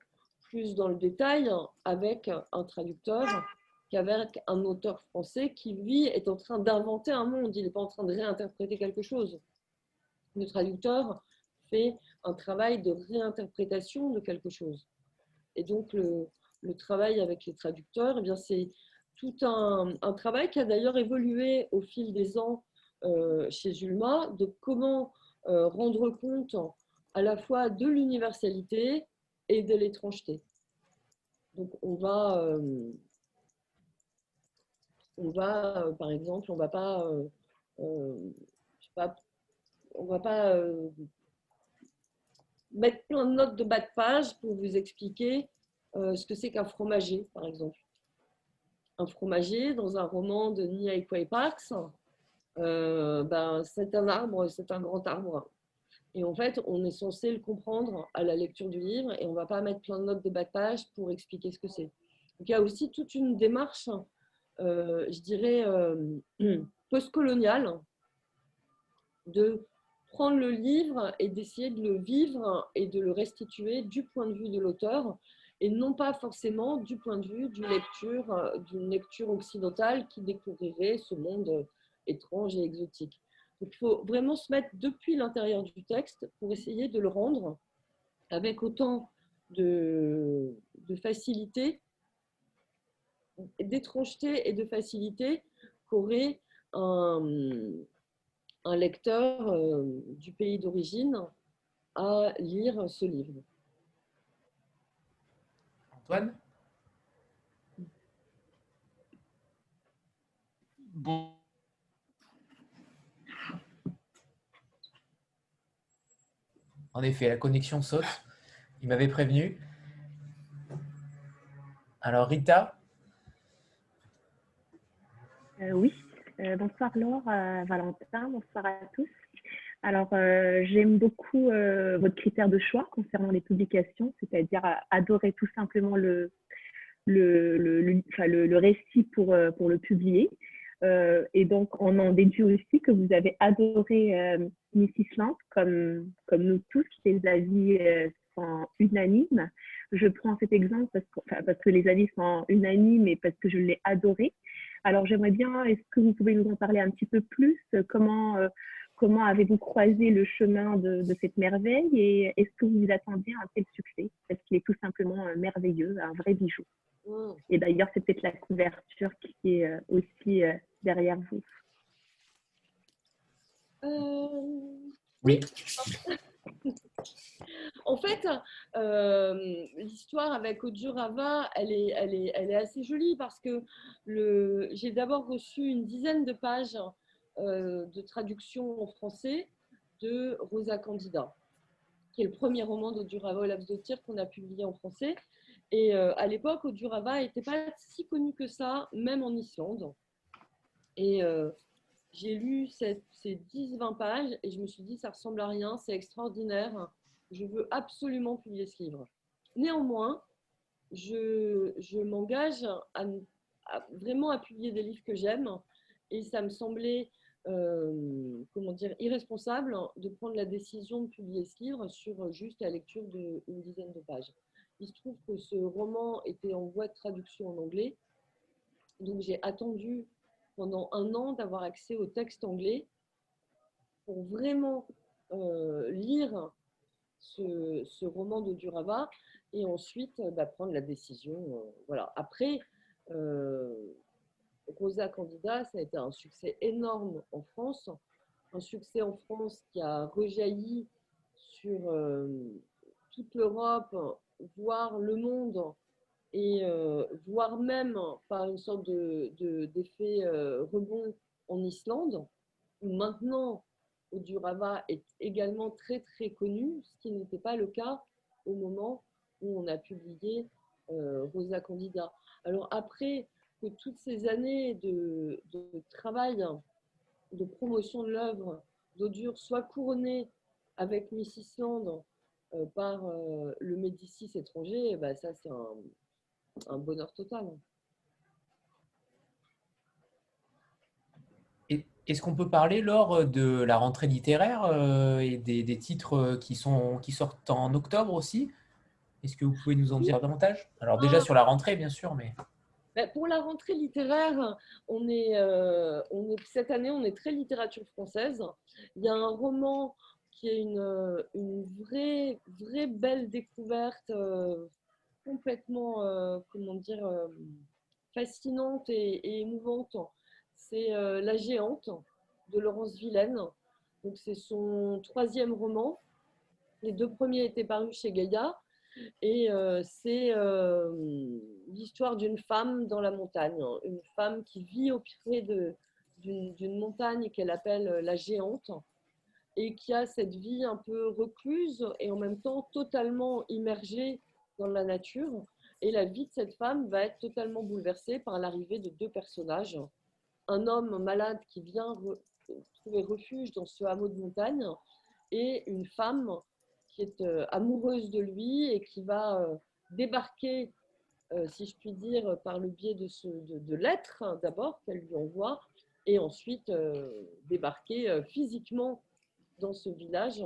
plus dans le détail avec un traducteur qu'avec un auteur français qui, lui, est en train d'inventer un monde. Il n'est pas en train de réinterpréter quelque chose. Le traducteur fait un travail de réinterprétation de quelque chose. Et donc, le, travail avec les traducteurs, eh bien, c'est tout un, travail qui a d'ailleurs évolué au fil des ans euh, chez Zulma, de comment euh, rendre compte à la fois de l'universalité et de l'étrangeté. Donc, on va, euh, on va par exemple, on va pas, pas on va pas mettre plein de notes de bas de page pour vous expliquer ce que c'est qu'un fromager, par exemple. Un fromager, dans un roman de Nia Parks, euh, ben, c'est un arbre, c'est un grand arbre. Et en fait, on est censé le comprendre à la lecture du livre et on ne va pas mettre plein de notes de bas de page pour expliquer ce que c'est. Donc, il y a aussi toute une démarche, euh, je dirais, euh, postcoloniale de prendre le livre et d'essayer de le vivre et de le restituer du point de vue de l'auteur et non pas forcément du point de vue d'une lecture, d'une lecture occidentale qui découvrirait ce monde étrange et exotique. Il faut vraiment se mettre depuis l'intérieur du texte pour essayer de le rendre avec autant de, facilité, d'étrangeté et de facilité qu'aurait un, lecteur euh, du pays d'origine à lire ce livre. Antoine? En effet, la connexion saute. Il m'avait prévenu. Alors, Rita euh, Oui. Euh, bonsoir Laure, euh, Valentin, bonsoir à tous. Alors, j'aime beaucoup votre critère de choix concernant les publications, c'est-à-dire adorer tout simplement le, le, récit pour, pour le publier. Et donc, on en déduit aussi que vous avez adoré Island, comme, comme nous tous, les avis euh, sont unanimes. Je prends cet exemple parce que, enfin, parce que les avis sont unanimes et parce que je l'ai adoré. Alors, j'aimerais bien, est-ce que vous pouvez nous en parler un petit peu plus? Comment, euh, comment avez-vous croisé le chemin de, de cette merveille? Et est-ce que vous vous attendiez à un tel succès? Parce qu'il est tout simplement euh, merveilleux, un vrai bijou. Mmh. Et d'ailleurs, c'est peut-être la couverture qui est aussi derrière vous. Euh... Oui. en fait, euh, l'histoire avec Odurava, elle est, elle, est, elle est assez jolie parce que j'ai d'abord reçu une dizaine de pages euh, de traduction en français de Rosa Candida, qui est le premier roman d'Odurava Olafsdottir qu'on a publié en français. Et euh, à l'époque, Odurava n'était pas si connu que ça, même en Islande. Et j'ai lu ces 10-20 pages et je me suis dit, ça ressemble à rien, c'est extraordinaire, je veux absolument publier ce livre. Néanmoins, je, m'engage à, vraiment à publier des livres que j'aime et ça me semblait euh, comment dire, irresponsable de prendre la décision de publier ce livre sur juste la lecture d'une dizaine de pages. Il se trouve que ce roman était en voie de traduction en anglais, donc j'ai attendu pendant un an d'avoir accès au texte anglais pour vraiment euh, lire ce, roman de Durava et ensuite bah, prendre la décision. Euh, voilà. Après, euh, Rosa Candida, ça a été un succès énorme en France, un succès en France qui a rejailli sur euh, toute l'Europe, voire le monde, et euh, voire même par une sorte d'effet de, euh, rebond en Islande, où maintenant Odurava est également très très connu, ce qui n'était pas le cas au moment où on a publié Rosa Candida. Alors après que toutes ces années de, travail, de promotion de l'œuvre d'Odure soient couronnées avec Miss Island par le Médicis étranger, eh ben ça c'est un, un bonheur total. Est-ce qu'on peut parler, lors de la rentrée littéraire euh, et des, titres qui, sont, qui sortent en octobre aussi? Est-ce que vous pouvez nous en dire davantage? Alors déjà sur la rentrée, bien sûr, mais... Ben, pour la rentrée littéraire, on est, euh, on est, cette année, on est très littérature française. Il y a un roman qui est une, une vraie, vraie belle découverte, euh, complètement, comment dire, fascinante et, émouvante c'est euh, La Géante de Laurence Vilaine. Donc, c'est son troisième roman. Les deux premiers étaient parus chez Gaïa. Et euh, c'est euh, l'histoire d'une femme dans la montagne, une femme qui vit au pied d'une montagne qu'elle appelle la géante et qui a cette vie un peu recluse et en même temps totalement immergée dans la nature. Et la vie de cette femme va être totalement bouleversée par l'arrivée de deux personnages un homme malade qui vient trouver refuge dans ce hameau de montagne et une femme qui est euh, amoureuse de lui et qui va euh, débarquer, euh, si je puis dire, par le biais de, lettres hein, d'abord qu'elle lui envoie et ensuite débarquer physiquement dans ce village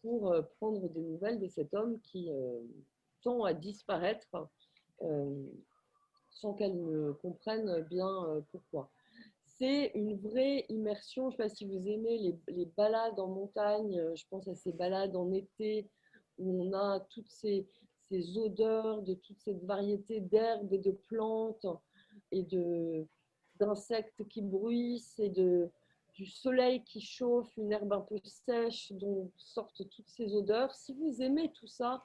pour prendre des nouvelles de cet homme qui tend à disparaître sans qu'elle ne comprenne bien pourquoi c'est une vraie immersion. Je ne sais pas si vous aimez les, balades en montagne, euh, je pense à ces balades en été où on a toutes ces, odeurs de toute cette variété d'herbes et de plantes et d'insectes qui bruissent et du soleil qui chauffe, une herbe un peu sèche dont sortent toutes ces odeurs. Si vous aimez tout ça,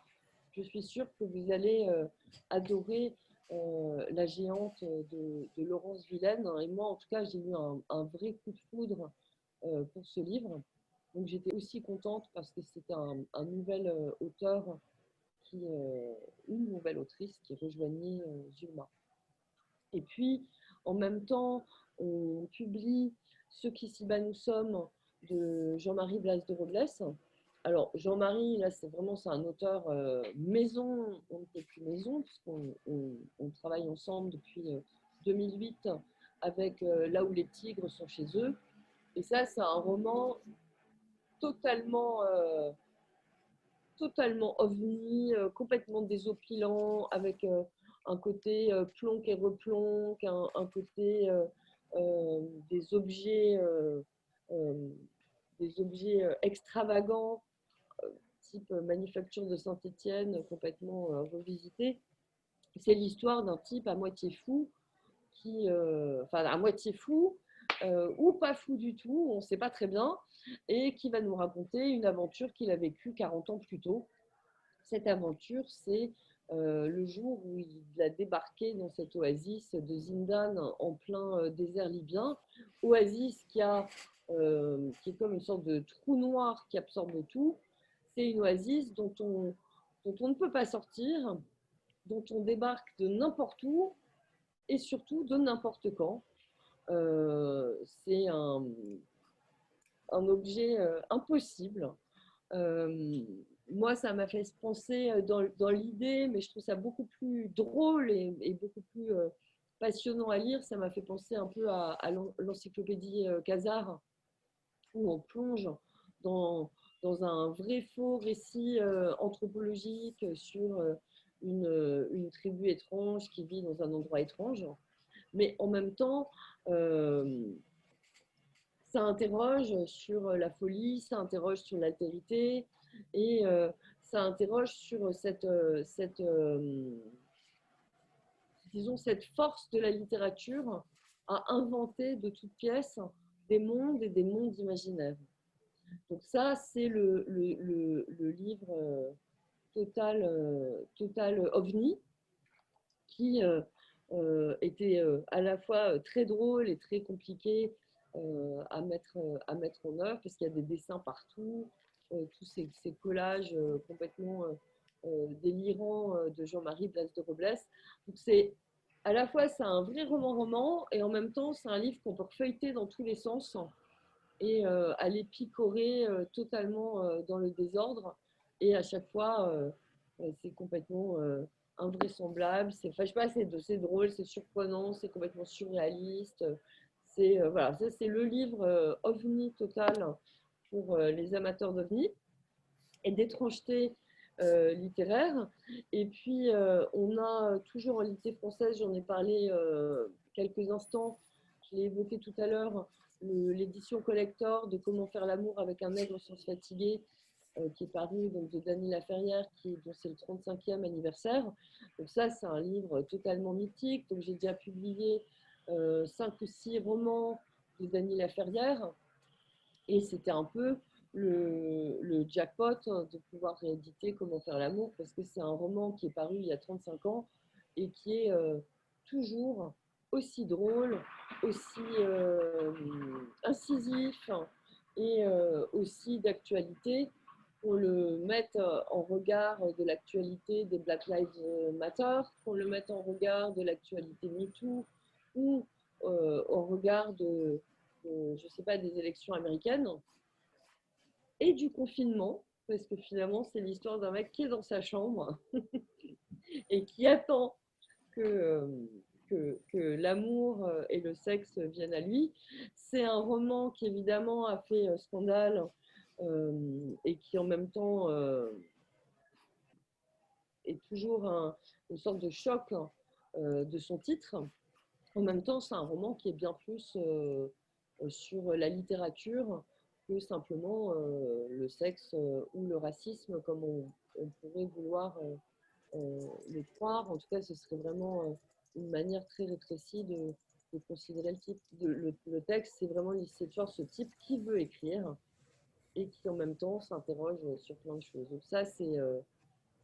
je suis sûre que vous allez euh, adorer euh, la géante de, Laurence Vilaine. Et moi, en tout cas, j'ai eu un, vrai coup de foudre euh, pour ce livre. Donc, j'étais aussi contente parce que c'était un, nouvel auteur, qui, une nouvelle autrice qui rejoignait Zulma. Et puis, en même temps, on publie Ce qui s'y bat nous sommes de Jean-Marie Blas de Robles, alors, Jean-Marie, là, c'est vraiment c'est un auteur euh, maison, on ne fait plus maison, puisqu'on on, travaille ensemble depuis 2008 euh, avec euh, Là où les tigres sont chez eux. Et ça, c'est un roman totalement, totalement ovni, complètement désopilant, avec un côté plonk et replonk, un, un côté des objets, des objets extravagants type euh, manufacture de Saint-Étienne complètement euh, revisité. C'est l'histoire d'un type à moitié fou, qui, euh, enfin à moitié fou, ou pas fou du tout, on ne sait pas très bien, et qui va nous raconter une aventure qu'il a vécue 40 ans plus tôt. Cette aventure, c'est le jour où il a débarqué dans cette oasis de Zindan en plein désert libyen, oasis qui, a, qui est comme une sorte de trou noir qui absorbe tout, c'est une oasis dont on, dont on ne peut pas sortir, dont on débarque de n'importe où et surtout de n'importe quand. Euh, c'est un, un, objet euh, impossible. Euh, moi, ça m'a fait penser dans, l'idée, mais je trouve ça beaucoup plus drôle et, beaucoup plus passionnant à lire. Ça m'a fait penser un peu à, à l'encyclopédie Khazar, où on plonge dans, dans un vrai faux récit euh, anthropologique sur euh, une, une, tribu étrange qui vit dans un endroit étrange. Mais en même temps, euh, ça interroge sur la folie, ça interroge sur l'altérité et ça interroge sur cette, cette, disons, cette force de la littérature à inventer de toutes pièces des mondes et des mondes imaginaires. Donc ça, c'est le, livre euh, total, euh, total OVNI qui euh, était à la fois très drôle et très compliqué à, mettre, à mettre en œuvre parce qu'il y a des dessins partout, tous ces, collages complètement délirant de Jean-Marie Blas de Robles. Donc c'est à la fois c'est un vrai roman-roman et en même temps c'est un livre qu'on peut feuilleter dans tous les sens et aller picorer totalement dans le désordre. Et à chaque fois, c'est complètement invraisemblable. C'est, enfin, pas, c'est, drôle, c'est surprenant, c'est complètement surréaliste. C'est voilà, ça c'est le livre ovni total pour les amateurs d'ovni et d'étrangeté euh, littéraire. Et puis, euh, on a toujours en littérature française, j'en ai parlé euh, quelques instants, je l'ai évoqué tout à l'heure, l'édition collector de Comment faire l'amour avec un nègre sans se fatiguer, qui est paru donc, de Dany Laferrière, qui, dont c'est le 35e anniversaire. Donc ça, c'est un livre totalement mythique. Donc j'ai déjà publié cinq ou six romans de Dany Laferrière. Et c'était un peu le, jackpot de pouvoir rééditer Comment faire l'amour, parce que c'est un roman qui est paru il y a 35 ans et qui est euh, toujours aussi drôle, aussi euh, incisif et euh, aussi d'actualité. Pour le mettre en regard de l'actualité des Black Lives Matter, pour le mettre en regard de l'actualité MeToo ou au regard de, sais pas, des élections américaines et du confinement, parce que finalement, c'est l'histoire d'un mec qui est dans sa chambre et qui attend que, que, l'amour et le sexe viennent à lui. C'est un roman qui, évidemment, a fait euh, scandale euh, et qui, en même temps, euh, est toujours une sorte de choc de son titre. En même temps, c'est un roman qui est bien plus sur la littérature que simplement euh, le sexe euh, ou le racisme, comme on, pourrait vouloir euh, le croire. En tout cas, ce serait vraiment une manière très rétrécie de, considérer le, type, de, le, texte. C'est vraiment c'est ce type qui veut écrire et qui en même temps s'interroge sur plein de choses. Donc ça, c'est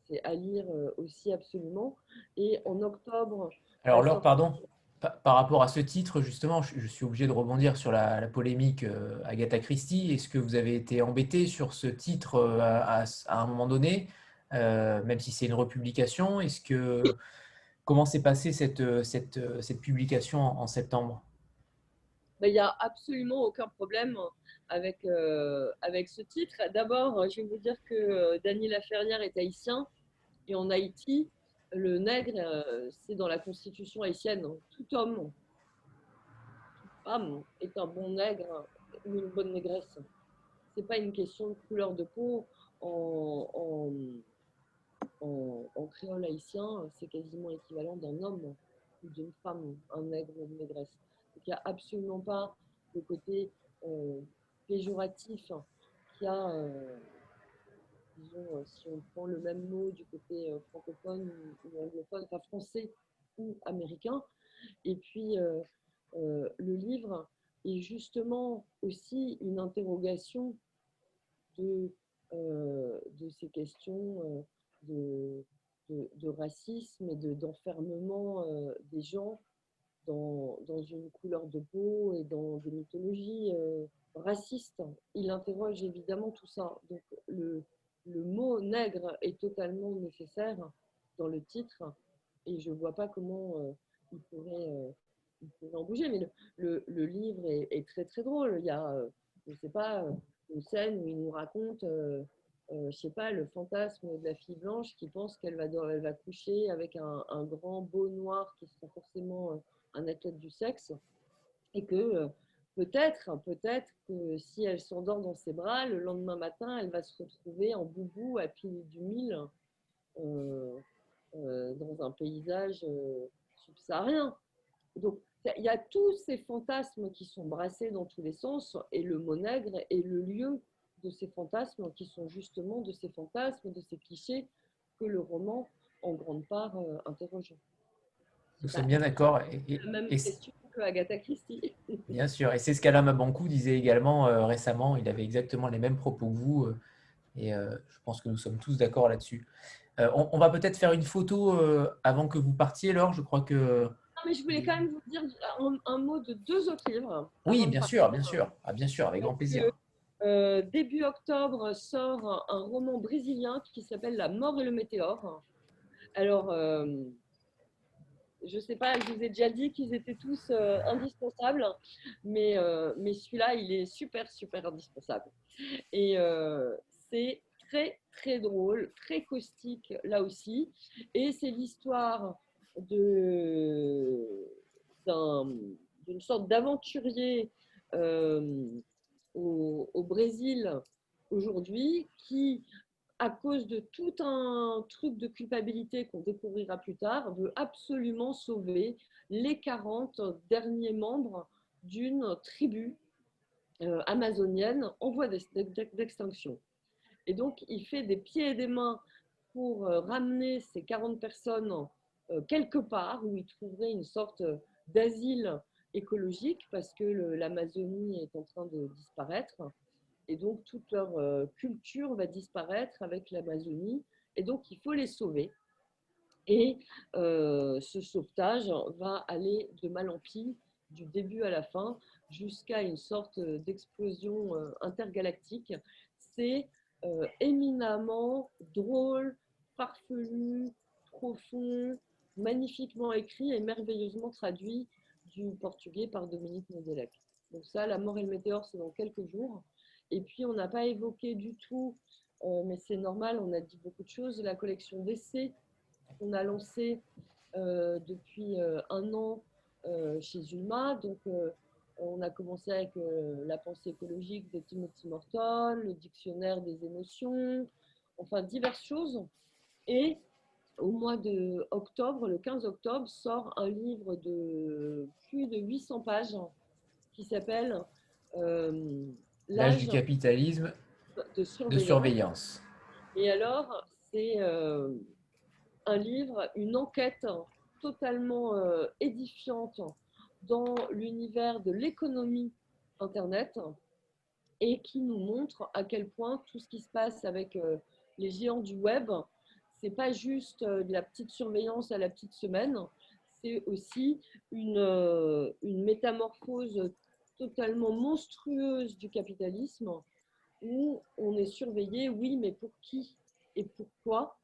c'est à lire aussi absolument. Et en octobre... Alors, Laure, pardon, par rapport à ce titre, justement, je, suis obligé de rebondir sur la, polémique euh, Agatha Christie. Est-ce que vous avez été embêté sur ce titre euh, à, un moment donné, euh, même si c'est une republication? Est-ce que comment s'est passée cette, cette, cette, publication en, septembre? Ben, Il n'y a absolument aucun problème avec, avec ce titre. D'abord, je vais vous dire que Daniel Laferrière est haïtien et en Haïti, le nègre, euh, c'est dans la constitution haïtienne. Tout homme, toute femme est un bon nègre ou une bonne négresse. C'est pas une question de couleur de peau. Créole haïtien, c'est quasiment équivalent d'un homme ou d'une femme, un nègre ou une négresse. Donc il n'y a absolument pas le côté euh, péjoratif qui a. Euh, euh, si on prend le même mot du côté francophone ou, anglophone, enfin français ou américain. Et puis, le livre est justement aussi une interrogation de ces questions de, de, racisme et d'enfermement des gens dans, dans, une couleur de peau et dans des mythologies racistes. Il interroge évidemment tout ça. Donc, le, le mot nègre est totalement nécessaire dans le titre et je ne vois pas comment euh, il, pourrait, euh, en bouger. Mais le, le, livre est, très très drôle. Il y a, euh, je ne sais pas, une scène où il nous raconte, je sais pas, le fantasme de la fille blanche qui pense qu'elle va, elle va coucher avec un, un, grand beau noir qui sera forcément un athlète du sexe et que Peut-être, peut-être que si elle s'endort dans ses bras, le lendemain matin, elle va se retrouver en boubou à pied du mille euh, euh, dans un paysage euh, subsaharien. Donc, il y a tous ces fantasmes qui sont brassés dans tous les sens, et le mot nègre est le lieu de ces fantasmes qui sont justement de ces fantasmes, de ces clichés que le roman, en grande part, interroge. Nous sommes bien d'accord. La même question que Agatha Christie. Bien sûr. Et c'est ce qu'Alain Mabankou disait également euh, récemment. Il avait exactement les mêmes propos que vous. Euh, et euh, je pense que nous sommes tous d'accord là-dessus. On, va peut-être faire une photo avant que vous partiez, Laure. Je crois que. Non, mais je voulais quand même vous dire un, mot de deux autres livres. Oui, bien sûr, bien sûr. Ah, bien sûr, avec grand plaisir. Euh, début octobre sort un roman brésilien qui s'appelle La mort et le météore. Alors, euh, je ne sais pas, je vous ai déjà dit qu'ils étaient tous euh, indispensables, mais, mais celui-là, il est super, super indispensable. Et c'est très, très drôle, très caustique là aussi. Et c'est l'histoire d'une sorte d'aventurier au, Brésil aujourd'hui qui, à cause de tout un truc de culpabilité qu'on découvrira plus tard, veut absolument sauver les 40 derniers membres d'une tribu euh, amazonienne en voie d'extinction. Et donc, il fait des pieds et des mains pour euh, ramener ces 40 personnes euh, quelque part où il trouverait une sorte d'asile écologique parce que l'Amazonie est en train de disparaître et donc toute leur euh, culture va disparaître avec l'Amazonie et donc il faut les sauver. Et euh, ce sauvetage va aller de mal en pis, du début à la fin, jusqu'à une sorte d'explosion euh, intergalactique. C'est éminemment drôle, farfelu, profond, magnifiquement écrit et merveilleusement traduit du portugais par Dominique Nedelec. Donc ça, La mort et le météore, c'est dans quelques jours. Et puis, on n'a pas évoqué du tout, euh, mais c'est normal, on a dit beaucoup de choses, la collection d'essais qu'on a lancée euh, depuis euh, un an chez Zulma. Donc, on a commencé avec la pensée écologique de Timothy Morton, le dictionnaire des émotions, enfin diverses choses. Et au mois de octobre, le 15 octobre, sort un livre de plus de 800 pages qui s'appelle euh, L'âge du capitalisme de surveillance. Et alors, c'est euh, un livre, une enquête totalement euh, édifiante dans l'univers de l'économie Internet et qui nous montre à quel point tout ce qui se passe avec les géants du web c'est pas juste euh, de la petite surveillance à la petite semaine, c'est aussi une, euh, une métamorphose totalement monstrueuse du capitalisme où on est surveillé, oui, mais pour qui et pourquoi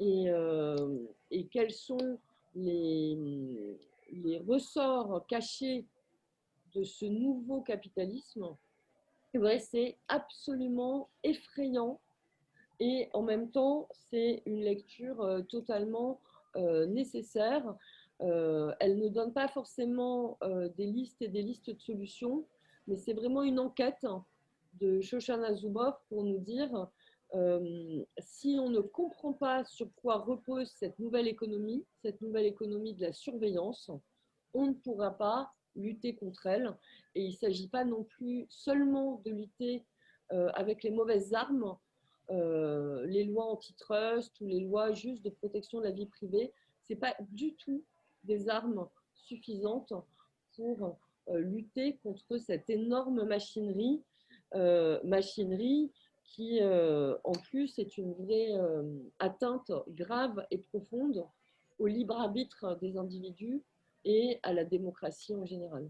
et, euh, et quels sont les, les ressorts cachés de ce nouveau capitalisme? C'est absolument effrayant et en même temps, c'est une lecture euh, totalement euh, nécessaire. Euh, elle ne donne pas forcément des listes et des listes de solutions, mais c'est vraiment une enquête de Shoshana Zuboff pour nous dire si on ne comprend pas sur quoi repose cette nouvelle économie, cette nouvelle économie de la surveillance, on ne pourra pas lutter contre elle. Et il ne s'agit pas non plus seulement de lutter avec les mauvaises armes, euh, les lois antitrust ou les lois juste de protection de la vie privée, ce pas du tout des armes suffisantes pour euh, lutter contre cette énorme machinerie, euh, machinerie qui en plus est une vraie atteinte grave et profonde au libre arbitre des individus et à la démocratie en général.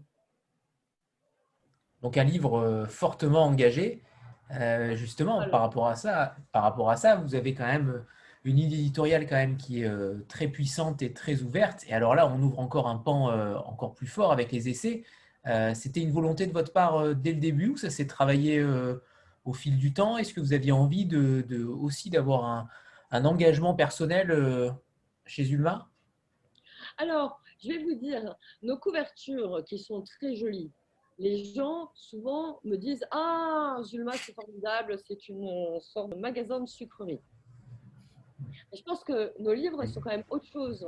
Donc un livre fortement engagé euh, justement, par rapport à ça, par rapport à ça, vous avez quand même une éditoriale quand même qui est euh, très puissante et très ouverte. Et alors là, on ouvre encore un pan euh, encore plus fort avec les essais. C'était une volonté de votre part dès le début ou ça s'est travaillé au fil du temps? Est-ce que vous aviez envie de, aussi d'avoir un, un, engagement personnel chez Ulma? Alors, je vais vous dire, nos couvertures qui sont très jolies, les gens souvent me disent Ah, Zulma, c'est formidable, c'est une sorte de magasin de sucrerie. je pense que nos livres sont quand même autre chose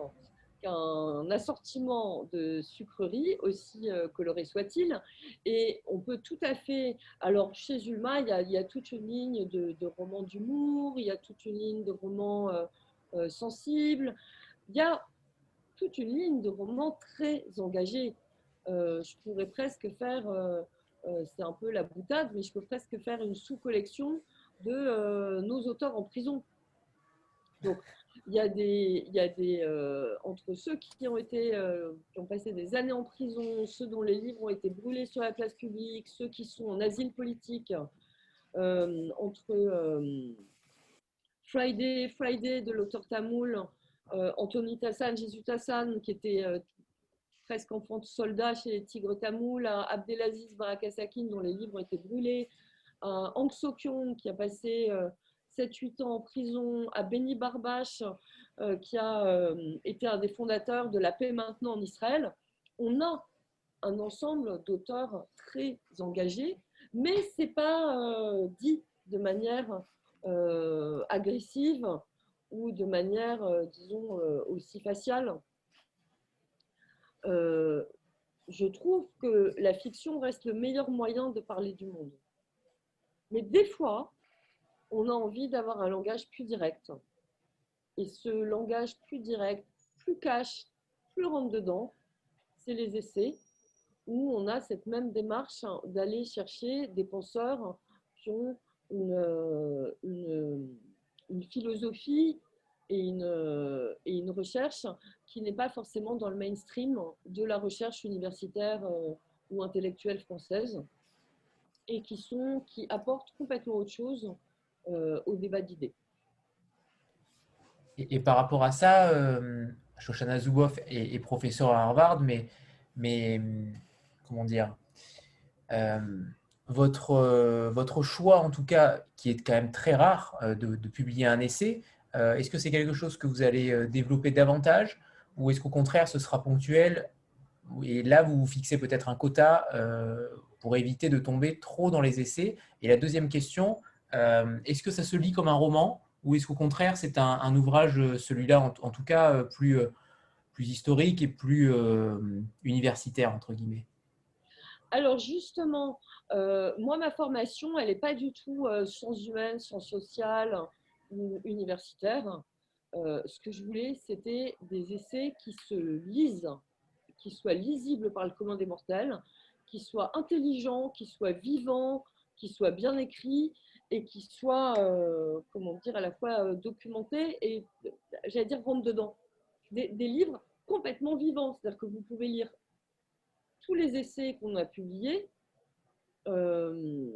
qu'un assortiment de sucreries, aussi euh, coloré soit-il. Et on peut tout à fait. Alors, chez Zulma, il y a, toute une ligne de, romans d'humour, il y a toute une ligne de romans euh, euh, sensibles, il y a toute une ligne de romans très engagés. Euh, je pourrais presque faire, euh, euh, c'est un peu la boutade, mais je peux presque faire une sous-collection de nos auteurs en prison. Donc, il y a des, y a des entre ceux qui ont été, qui ont passé des années en prison, ceux dont les livres ont été brûlés sur la place publique, ceux qui sont en asile politique, entre Friday, Friday de l'auteur tamoul, Anthony Tassan, Jésus Tassan, qui était presque enfant de soldat chez les Tigres tamouls, Abdelaziz Barakasakin, dont les livres été brûlés, Aung Sokyong, qui a passé 7-8 ans en prison, à Benny Barbache, euh, qui a euh, été un des fondateurs de la paix maintenant en Israël. On a un ensemble d'auteurs très engagés, mais ce n'est pas euh, dit de manière agressive ou de manière, disons, aussi faciale. Je trouve que la fiction reste le meilleur moyen de parler du monde. Mais des fois, on a envie d'avoir un langage plus direct. Et ce langage plus direct, plus cash, plus rentre dedans, c'est les essais où on a cette même démarche d'aller chercher des penseurs qui ont une, une, philosophie et une, recherche qui n'est pas forcément dans le mainstream de la recherche universitaire euh, ou intellectuelle française et qui, sont, qui apportent complètement autre chose euh, au débat d'idées. Et, par rapport à ça, euh, Shoshana Zuboff est, professeur à Harvard, mais, mais comment dire, votre, votre choix, en tout cas, qui est quand même très rare, de, publier un essai, est-ce que c'est quelque chose que vous allez développer davantage ou est-ce qu'au contraire, ce sera ponctuel et là, vous vous fixez peut-être un quota pour éviter de tomber trop dans les essais? Et la deuxième question, euh, est-ce que ça se lit comme un roman ou est-ce qu'au contraire c'est un, ouvrage, euh, celui-là en, tout cas, euh, plus, plus historique et plus universitaire, entre guillemets? Alors justement, moi, ma formation, elle n'est pas du tout sciences humaines, sciences universitaire. ce que je voulais, c'était des essais qui se lisent, qui soient lisibles par le commun des mortels, qui soient intelligents, qui soient vivants, qui soient bien écrits et qui soit, euh, comment dire, à la fois euh, documenté et, j'allais dire, rentre dedans. Des, livres complètement vivants, c'est-à-dire que vous pouvez lire tous les essais qu'on a publiés. Euh,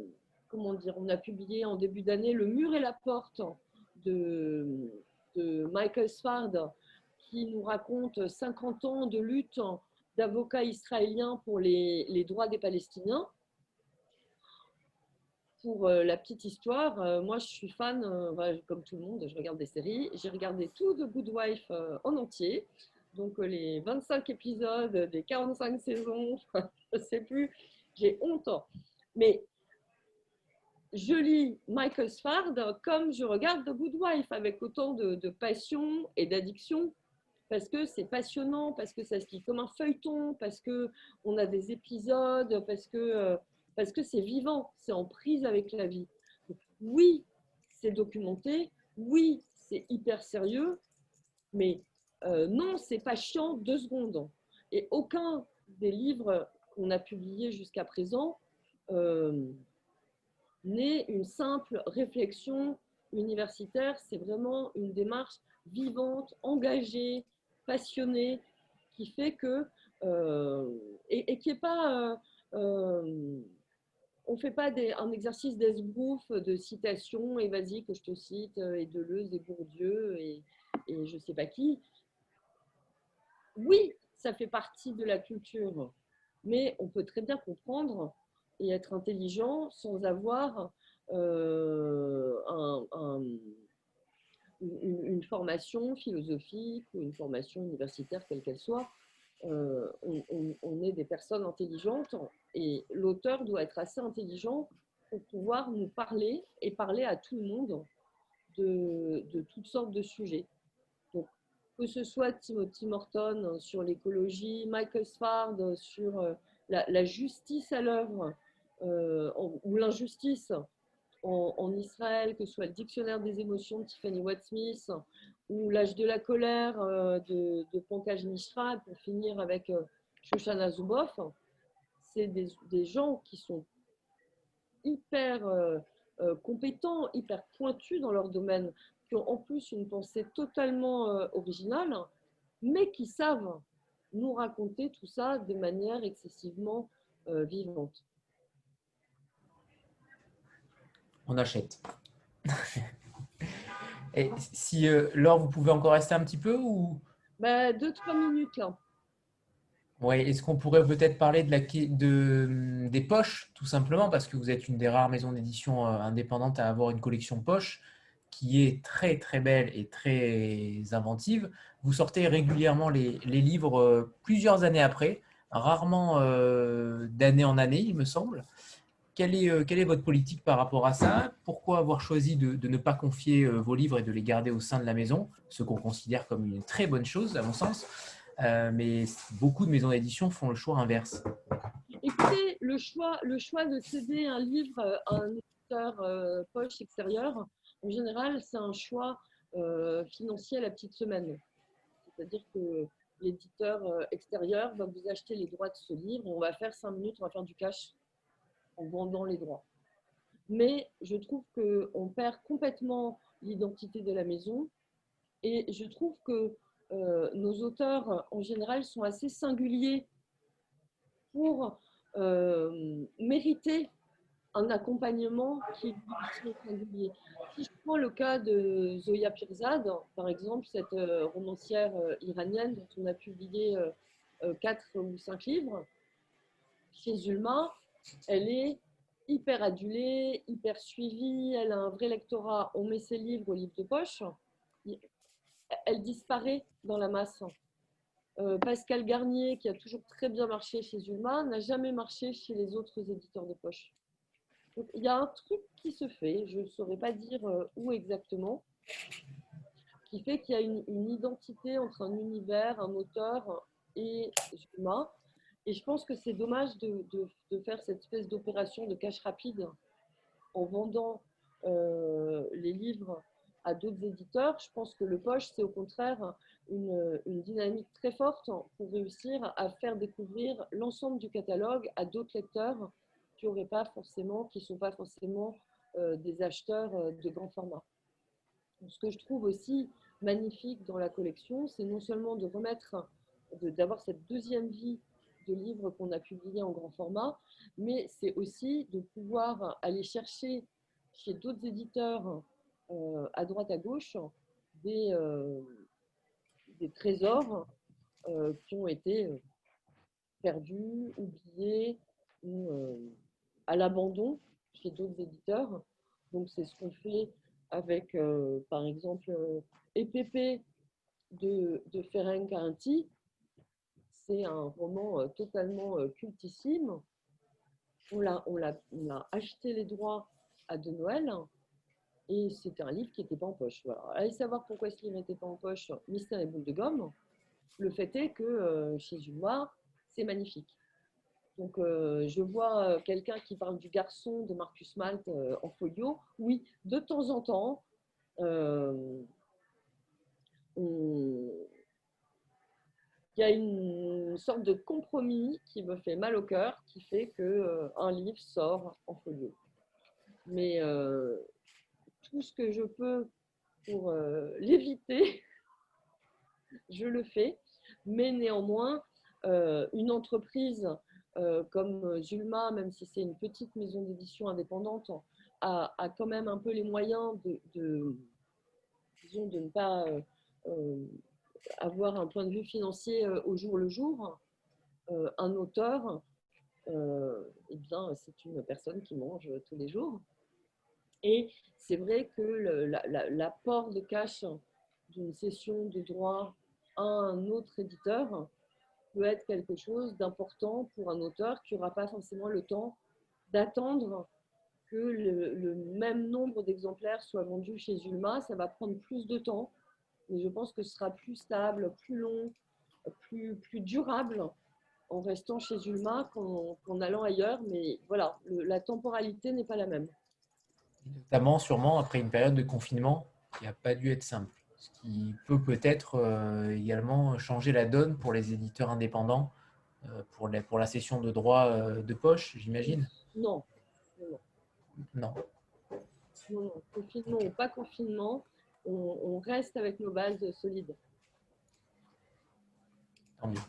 comment dire, on a publié en début d'année Le mur et la porte de, Michael Svard, qui nous raconte 50 ans de lutte d'avocats israéliens pour les, les droits des Palestiniens pour euh, la petite histoire, euh, moi je suis fan, euh, comme tout le monde, je regarde des séries. J'ai regardé tout de Good Wife en entier. Donc les 25 épisodes des 45 saisons, je ne sais plus, j'ai honte. Mais je lis Michael Svard comme je regarde The Good Wife, avec autant de, passion et d'addiction, parce que c'est passionnant, parce que ça se lit comme un feuilleton, parce qu'on a des épisodes, parce que parce que c'est vivant, c'est en prise avec la vie. oui, c'est documenté, oui, c'est hyper sérieux, mais euh, non, c'est pas chiant deux secondes. Et aucun des livres qu'on a publiés jusqu'à présent euh, n'est une simple réflexion universitaire, c'est vraiment une démarche vivante, engagée, passionnée, qui fait que, euh, et, qui n'est pas on ne fait pas un exercice d'esbrouf de citation et vas-y que je te cite euh, et Deleuze et Bourdieu et, et je ne sais pas qui. Oui, ça fait partie de la culture, mais on peut très bien comprendre et être intelligent sans avoir euh, une, formation philosophique ou une formation universitaire, quelle qu'elle soit. Euh, on, est des personnes intelligentes et l'auteur doit être assez intelligent pour pouvoir nous parler et parler à tout le monde de, toutes sortes de sujets. Donc, que ce soit Timothy Morton sur l'écologie, Michael Svard sur euh, la, justice à l'œuvre euh, ou l'injustice en, Israël, que ce soit le dictionnaire des émotions de Tiffany Watt-Smith ou l'âge de la colère euh, de, Pankaj Mishra, pour finir avec Shoshana Zuboff, c'est des, gens qui sont hyper euh, euh, compétents, hyper pointus dans leur domaine, qui ont en plus une pensée totalement euh, originale, mais qui savent nous raconter tout ça de manière excessivement euh, vivante. On achète. Et si euh, Laure, vous pouvez encore rester un petit peu ou? Bah, Deux, trois minutes là. Oui, est-ce qu'on pourrait peut-être parler de la, de, des poches, tout simplement, parce que vous êtes une des rares maisons d'édition euh, indépendantes à avoir une collection poche qui est très très belle et très inventive. Vous sortez régulièrement les, les livres euh, plusieurs années après, rarement euh, d'année en année, il me semble. Quelle est, quelle est, votre politique par rapport à ça? Pourquoi avoir choisi de, ne pas confier vos livres et de les garder au sein de la maison, ce qu'on considère comme une très bonne chose à mon sens. Euh, mais beaucoup de maisons d'édition font le choix inverse. Écoutez, le choix, le choix de céder un livre à un éditeur euh, poche extérieur, en général, c'est un choix euh, financier à la petite semaine. C'est-à-dire que l'éditeur euh, extérieur va vous acheter les droits de ce livre, on va faire cinq minutes, on va faire du cash en vendant les droits. Mais je trouve qu'on perd complètement l'identité de la maison et je trouve que euh, nos auteurs, en général, sont assez singuliers pour euh, mériter un accompagnement qui est singulier. Si je prends le cas de Zoya Pirzad, par exemple, cette euh, romancière iranienne dont on a publié quatre ou cinq livres, chez Zulma, elle est hyper adulée, hyper suivie, elle a un vrai lectorat, on met ses livres au livre de poche elle disparaît dans la masse. Euh, Pascal Garnier, qui a toujours très bien marché chez Zulma, n'a jamais marché chez les autres éditeurs de poche. Il y a un truc qui se fait, je ne saurais pas dire euh, où exactement, qui fait qu'il y a une, identité entre un univers, un auteur et Zulma. Et je pense que c'est dommage de, de, de, faire cette espèce d'opération de cash rapide en vendant euh, les livres à d'autres éditeurs. Je pense que le poche, c'est au contraire une, une, dynamique très forte pour réussir à faire découvrir l'ensemble du catalogue à d'autres lecteurs qui auraient pas forcément, qui sont pas forcément euh, des acheteurs euh, de grand format. Ce que je trouve aussi magnifique dans la collection, c'est non seulement de remettre, d'avoir cette deuxième vie de livres qu'on a publiés en grand format, mais c'est aussi de pouvoir aller chercher chez d'autres éditeurs euh, à droite à gauche des, euh, des trésors euh, qui ont été perdus, oubliés ou à l'abandon chez d'autres éditeurs. Donc c'est ce qu'on fait avec, par exemple, EPP de, de Ferenc Carinti. C'est un roman totalement cultissime. On l'a, acheté les droits à De Noël et c'était un livre qui n'était pas en poche. Allez savoir pourquoi ce livre n'était pas en poche, Mystère et boule de gomme. Le fait est que euh, chez Junoir, c'est magnifique. Donc, euh, je vois euh, quelqu'un qui parle du garçon de Marcus Malte euh, en folio. Oui, de temps en temps, euh, on... il y a une sorte de compromis qui me fait mal au cœur, qui fait qu'un euh, livre sort en folio. Mais tout ce que je peux pour euh, l'éviter, je le fais. Mais néanmoins, euh, une entreprise euh, comme Zulma, même si c'est une petite maison d'édition indépendante, a, quand même un peu les moyens de, disons, de ne pas euh, avoir un point de vue financier au jour le jour. un auteur, eh bien, c'est une personne qui mange tous les jours. Et c'est vrai que l'apport la, la, de cash d'une cession de droit à un autre éditeur peut être quelque chose d'important pour un auteur qui n'aura pas forcément le temps d'attendre que le, même nombre d'exemplaires soit vendu chez Zulma. Ça va prendre plus de temps, mais je pense que ce sera plus stable, plus long, plus, plus durable en restant chez Zulma qu'en qu allant ailleurs. Mais voilà, le, la temporalité n'est pas la même notamment sûrement après une période de confinement qui n'a pas dû être simple, ce qui peut peut-être euh, également changer la donne pour les éditeurs indépendants euh, pour, la, pour la cession de droits euh, de poche, j'imagine non. non. Non. non. Confinement ou pas confinement, on, reste avec nos bases solides. Tant mieux.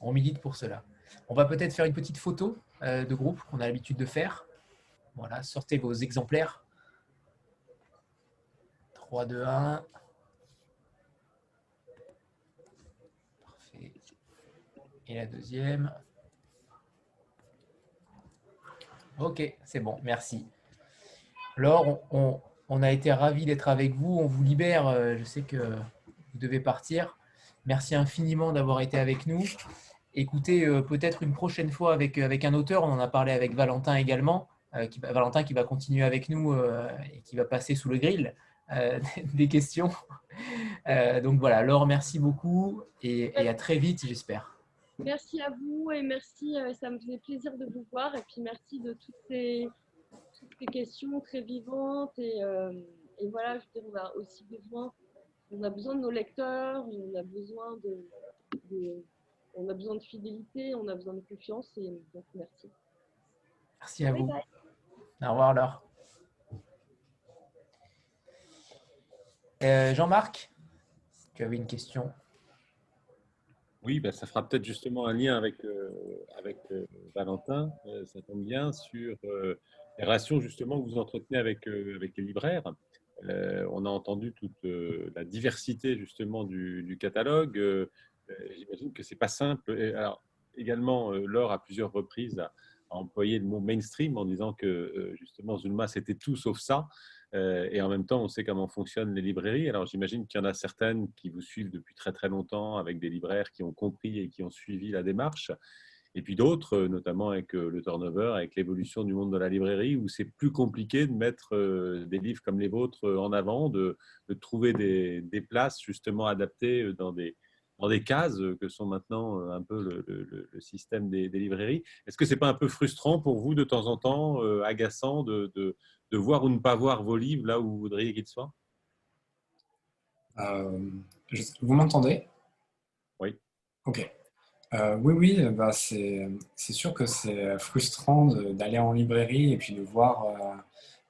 On milite pour cela. On va peut-être faire une petite photo euh, de groupe qu'on a l'habitude de faire. Voilà, sortez vos exemplaires. 3, 2, 1. Parfait. Et la deuxième. Ok, c'est bon, merci. On, on- on a été ravis d'être avec vous. On vous libère. euh, Je sais que vous devez partir. Merci infiniment d'avoir été avec nous. Écoutez, euh, peut-être une prochaine fois avec, avec un auteur. On en a parlé avec Valentin également. euh, Valentin qui va continuer avec nous euh, et qui va passer sous le grill euh, des questions. Euh, donc voilà, Laure, merci beaucoup et, et à très vite, j'espère. Merci à vous et merci, euh, ça me faisait plaisir de vous voir et puis merci de toutes ces, questions très vivantes et, euh, et voilà, je veux dire, on a aussi besoin, on a besoin de nos lecteurs, on a besoin de, de- on a besoin de fidélité, on a besoin de confiance et donc merci. Merci à vous. bye. Au revoir, Laure. Euh, Jean-Marc, tu avais une question? Oui, ben, ça fera peut-être justement un lien avec, euh, avec euh, Valentin, euh, ça tombe bien, sur euh, les relations justement que vous entretenez avec, euh, les libraires. Euh, on a entendu toute euh, la diversité justement du, catalogue. J'imagine que c'est pas simple. Et alors, également, Laure, à plusieurs reprises, a, employé le mot mainstream en disant que justement Zulma, c'était tout sauf ça. Et en même temps, on sait comment fonctionnent les librairies. Alors, j'imagine qu'il y en a certaines qui vous suivent depuis très très longtemps, avec des libraires qui ont compris et qui ont suivi la démarche. Et puis d'autres, euh, notamment avec euh, le turnover, avec l'évolution du monde de la librairie, où c'est plus compliqué de mettre euh, des livres comme les vôtres en avant, de, de trouver des, des places justement adaptées dans des, dans des cases que sont maintenant un peu le, le- le système des, des librairies. Est-ce que c'est pas un peu frustrant pour vous de temps en temps, euh, agaçant de, de, de voir ou ne pas voir vos livres là où vous voudriez qu'ils soient? Euh, je- vous m'entendez? Oui. Ok. Euh, oui, oui, bah c'est sûr que c'est frustrant de- d'aller en librairie et puis de voir euh,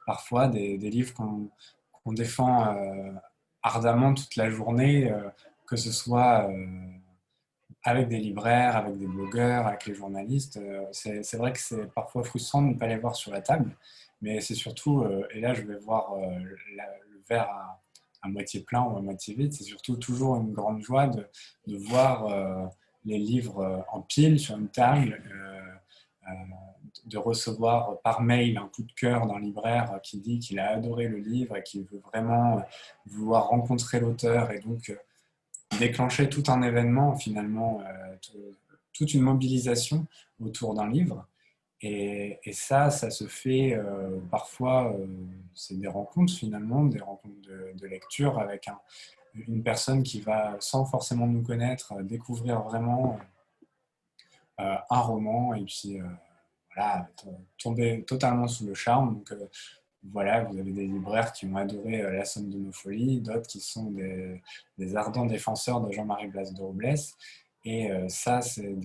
parfois des, livres qu'on défend euh, ardemment toute la journée, euh, que ce soit euh, avec des libraires, avec des blogueurs, avec les journalistes. Euh, c'est vrai que c'est parfois frustrant de ne pas les voir sur la table, mais c'est surtout, euh, et là je vais voir euh, le verre à, moitié plein ou à moitié vide, c'est surtout toujours une grande joie de, voir euh, les livres euh, en pile sur une table, euh, euh, de recevoir par mail un coup de cœur d'un libraire qui dit qu'il a adoré le livre et qu'il veut vraiment vouloir rencontrer l'auteur et donc déclencher tout un événement finalement, tout- toute une mobilisation autour d'un livre. Et, ça, ça se fait parfois, c'est des rencontres finalement, des rencontres de lecture avec un- une personne qui va, sans forcément nous connaître, euh, découvrir vraiment euh, un roman et puis euh, voilà, tomber totalement sous le charme. Donc euh, voilà, vous avez des libraires qui ont adoré euh, La Somme de nos folies, d'autres qui sont des, ardents défenseurs de Jean-Marie Blas de Robles. Et euh, ça, c'est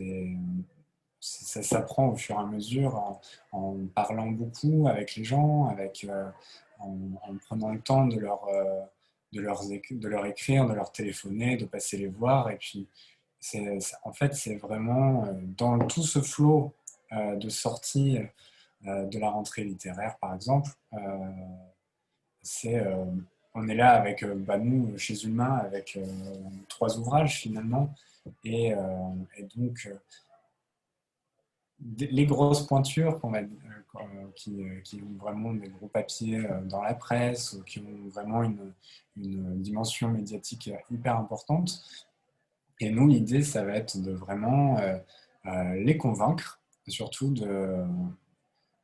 ça s'apprend au fur et à mesure en, parlant beaucoup avec les gens, avec, euh, en, en prenant le temps de leur, euh, de, leur, écrire, de leur téléphoner, de passer les voir. Et puis, en fait, c'est vraiment euh, dans tout ce flot euh, de sorties euh, de la rentrée littéraire, par exemple, c'est, on est là avec bah, nous, chez Humain, avec trois ouvrages finalement. Et, donc, les grosses pointures euh, qui, euh, qui ont vraiment des gros papiers euh, dans la presse, ou qui ont vraiment une, dimension médiatique hyper importante. Et nous, l'idée, ça va être de vraiment les convaincre, surtout de,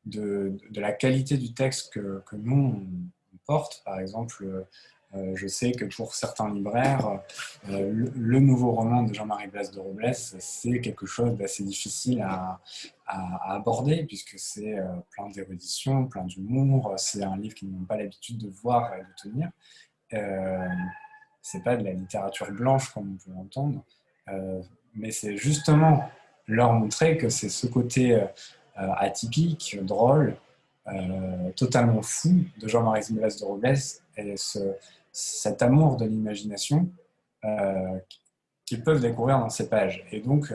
de, la qualité du texte que, nous, on porte. Par exemple, je sais que pour certains libraires, euh, le, nouveau roman de Jean-Marie Blas de Robles, c'est quelque chose d'assez difficile à, aborder, puisque c'est euh, plein d'érudition, plein d'humour, c'est un livre qu'ils n'ont pas l'habitude de voir et de tenir. Euh, c'est pas de la littérature blanche comme on peut l'entendre, euh, mais c'est justement leur montrer que c'est ce côté euh, atypique, drôle, euh, totalement fou de Jean-Marie Blas de Robles et ce, cet amour de l'imagination qu'ils peuvent découvrir dans ces pages. Et donc,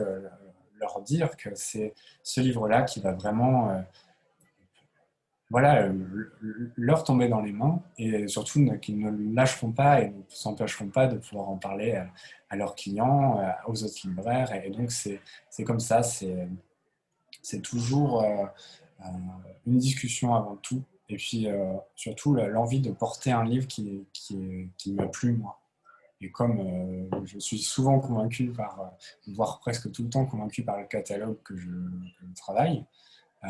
leur dire que c'est ce livre-là qui va vraiment voilà, leur tomber dans les mains et surtout qu'ils ne lâcheront pas et ne s'empêcheront pas de pouvoir en parler à, leurs clients, aux autres libraires. Et donc, c'est comme ça, c'est toujours une discussion avant tout. Et puis, surtout, l'envie de porter un livre qui, qui, qui m'a plu, moi. Et comme euh, je suis souvent convaincu par, euh, voire presque tout le temps convaincu par le catalogue que je, travaille, euh,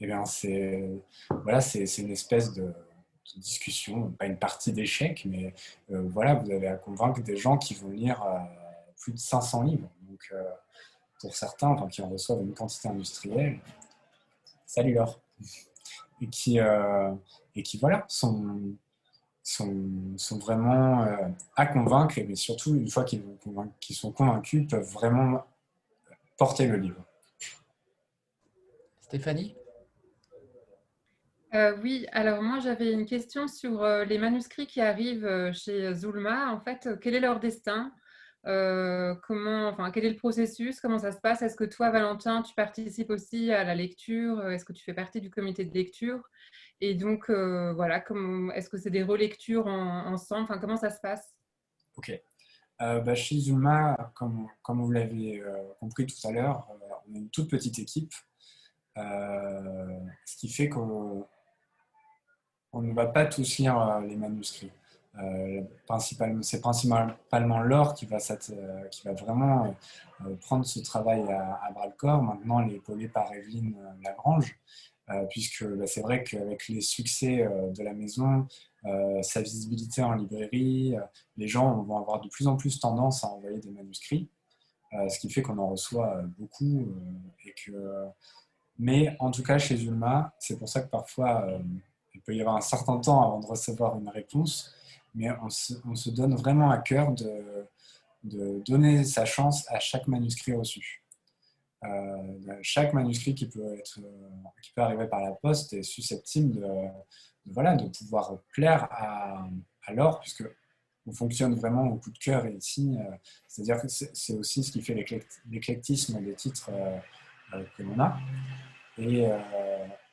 et eh bien c'est voilà, une espèce de, discussion, pas une partie d'échecs, mais voilà, vous avez à convaincre des gens qui vont lire plus de 500 livres. Donc pour certains, enfin, qui en reçoivent une quantité industrielle, salut Laure, et qui, et qui voilà, sont sont, vraiment euh, à convaincre, mais surtout, une fois qu'ils sont convaincus, peuvent vraiment porter le livre. Stéphanie? Euh, oui, alors moi j'avais une question sur euh, les manuscrits qui arrivent chez Zulma. En fait, quel est leur destin? Comment, enfin, quel est le processus? Comment ça se passe? Est-ce que toi, Valentin, tu participes aussi à la lecture? Est-ce que tu fais partie du comité de lecture? Et donc, euh, voilà, est-ce que c'est des relectures ensemble? Enfin, Comment ça se passe? Ok. Euh, bah, chez Zuma, comme, comme vous l'avez euh, compris tout à l'heure, on est une toute petite équipe, ce qui fait qu'on ne va pas tous lire les manuscrits. C'est principalement qui va, qui va vraiment prendre ce travail à, à bras le corps. Maintenant, elle est par Evelyne Lagrange. Euh, puisque bah, c'est vrai qu'avec les succès euh, de la maison, euh, sa visibilité en librairie, les gens vont avoir de plus en plus tendance à envoyer des manuscrits, ce qui fait qu'on en reçoit beaucoup. Mais en tout cas, chez Ulma, c'est pour ça que parfois, il peut y avoir un certain temps avant de recevoir une réponse, mais on se, donne vraiment à cœur de, donner sa chance à chaque manuscrit reçu. Euh, chaque manuscrit qui peut, être, euh, qui peut arriver par la poste est susceptible de, voilà, de pouvoir plaire à, à l'or, puisque on fonctionne vraiment au coup de cœur ici. Euh, c'est-à-dire que c'est aussi ce qui fait l'éclectisme des titres que l'on a. Et,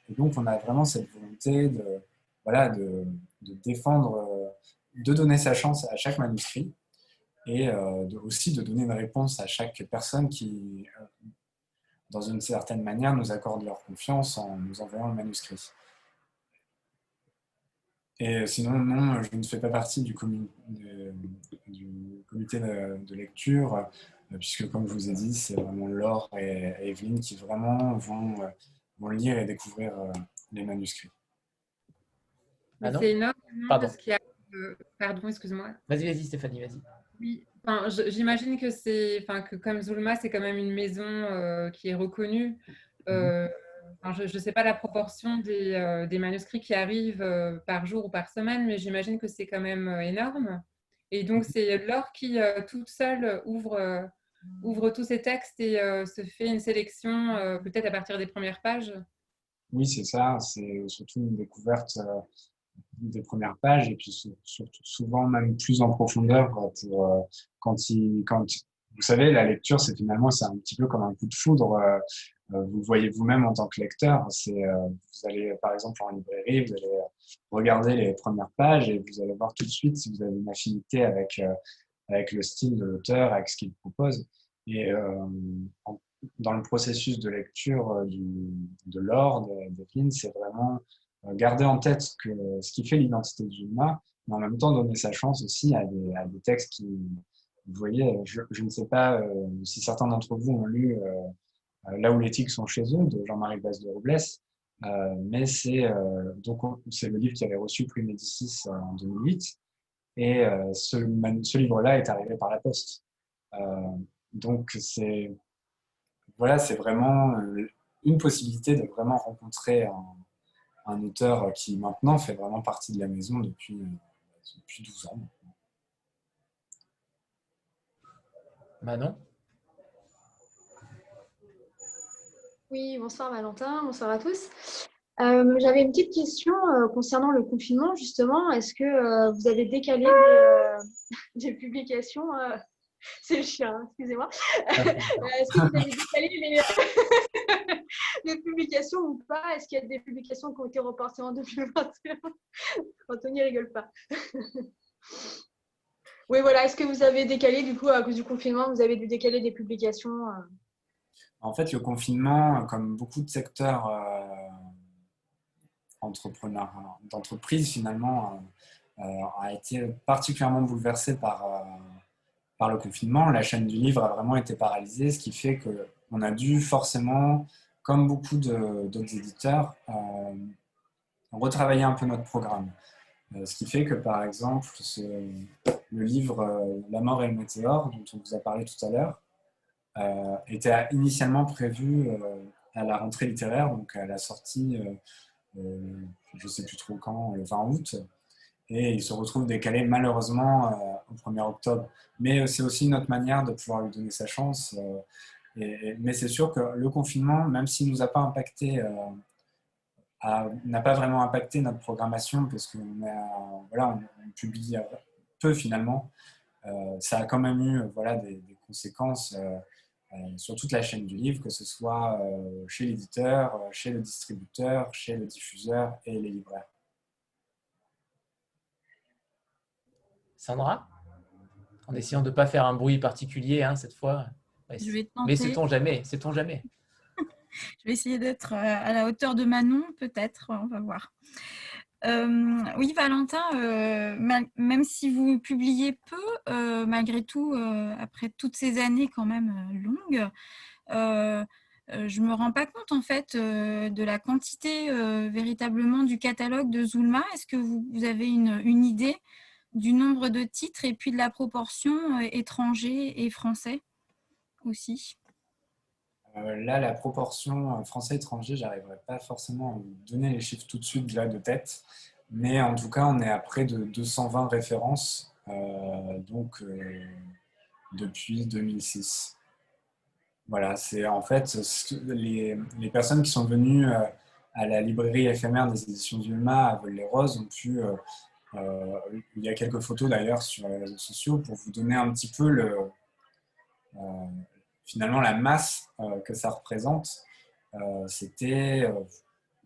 donc, on a vraiment cette volonté de, voilà, de, défendre, de donner sa chance à chaque manuscrit et de, aussi de donner une réponse à chaque personne qui dans une certaine manière, nous accordent leur confiance en nous envoyant le manuscrit. Et sinon, non, je ne fais pas partie du, comité de, lecture, euh, puisque comme je vous ai dit, c'est vraiment Laure et, Evelyne qui vraiment vont, euh, vont lire et découvrir euh, les manuscrits. c'est énorme. Pardon. Pardon, excuse-moi. Vas-y, vas-y, Stéphanie, vas-y. Oui, J'imagine que c'est, enfin, que comme Zulma, c'est quand même une maison euh, qui est reconnue. Mhm. Euh, je ne sais pas la proportion des, euh, des manuscrits qui arrivent par jour ou par semaine, mais j'imagine que c'est quand même énorme. Et donc, mhm. c'est Laure qui, toute seule, ouvre, ouvre tous ces textes et se fait une sélection, peut-être à partir des premières pages. Oui, c'est ça. C'est surtout une découverte des premières pages et puis surtout souvent même plus en profondeur pour euh, quand il quand vous savez la lecture c'est finalement c'est un petit peu comme un coup de foudre euh, euh, vous voyez vous-même en tant que lecteur c'est vous allez par exemple en librairie vous allez regarder les premières pages et vous allez voir tout de suite si vous avez une affinité avec avec le style de l'auteur avec ce qu'il propose. Et dans le processus de lecture de l'or de, c'est vraiment garder en tête que ce qui fait l'identité de Zulma, mais en même temps donner sa chance aussi à des, textes qui, vous voyez, je, ne sais pas euh, si certains d'entre vous ont lu euh, Là où les tigres sont chez eux de Jean-Marie Basse de Robles, mais c'est donc c'est le livre qui avait reçu prix Médicis en 2008, et ce, ce livre-là est arrivé par la poste. donc c'est voilà, c'est vraiment une possibilité de vraiment rencontrer un, un auteur qui maintenant fait vraiment partie de la maison depuis, depuis 12 ans. Manon? Oui, bonsoir Valentin, bonsoir à tous. Euh, J'avais une petite question euh, concernant le confinement, justement. Est-ce que euh, vous avez décalé des, euh, des publications euh, C'est le chien, excusez-moi. Est-ce que vous avez décalé les, les publications ou pas? Est-ce qu'il y a des publications qui ont été reportées en 2021 Anthony rigole pas. oui, voilà. Est-ce que vous avez décalé, du coup, à cause du confinement, vous avez dû décaler des publications euh? En fait, le confinement, comme beaucoup de secteurs euh, d'entreprises finalement, euh, euh, a été particulièrement bouleversé par, par le confinement. La chaîne du livre a vraiment été paralysée, ce qui fait qu'on a dû forcément, comme beaucoup d'autres éditeurs, euh, retravailler un peu notre programme. Euh, ce qui fait que, par exemple, le livre euh, La mort et le météore, dont on vous a parlé tout à l'heure, était initialement prévu à la rentrée littéraire, donc à la sortie, je ne sais plus trop quand, le 20 août, et il se retrouve décalé malheureusement au 1er octobre. Mais c'est aussi notre manière de pouvoir lui donner sa chance. Mais c'est sûr que le confinement, même s'il nous a pas impacté, euh, n'a pas vraiment impacté notre programmation, parce qu'on voilà, on, publie peu finalement, euh, ça a quand même eu voilà, des, conséquences euh, sur toute la chaîne du livre, que ce soit chez l'éditeur, chez le distributeur, chez le diffuseur et les libraires. Sandra? En essayant de ne pas faire un bruit particulier hein, cette fois. Mais sait-on jamais Sait-on jamais? Je vais essayer d'être euh, à la hauteur de Manon, peut-être, on va voir. Euh, oui, Valentin, euh, mal- même si vous publiez peu, euh, malgré tout, après toutes ces années quand même longues, je me rends pas compte en fait de la quantité véritablement du catalogue de Zulma. Est-ce que vous, vous avez une, une idée du nombre de titres et puis de la proportion étrangers et français? Euh, là, la proportion euh, français-étranger, j'arriverai pas forcément à vous donner les chiffres tout de suite là de tête, mais en tout cas, on est à près de 220 références, euh, donc depuis 2006. Voilà, c'est en fait les, les personnes qui sont venues à la librairie éphémère des éditions Dulma à Vol-les-Roses ont pu. euh, euh, il y a quelques photos d'ailleurs sur les réseaux sociaux pour vous donner un petit peu le, finalement la masse euh, que ça représente. Euh, C'était, euh,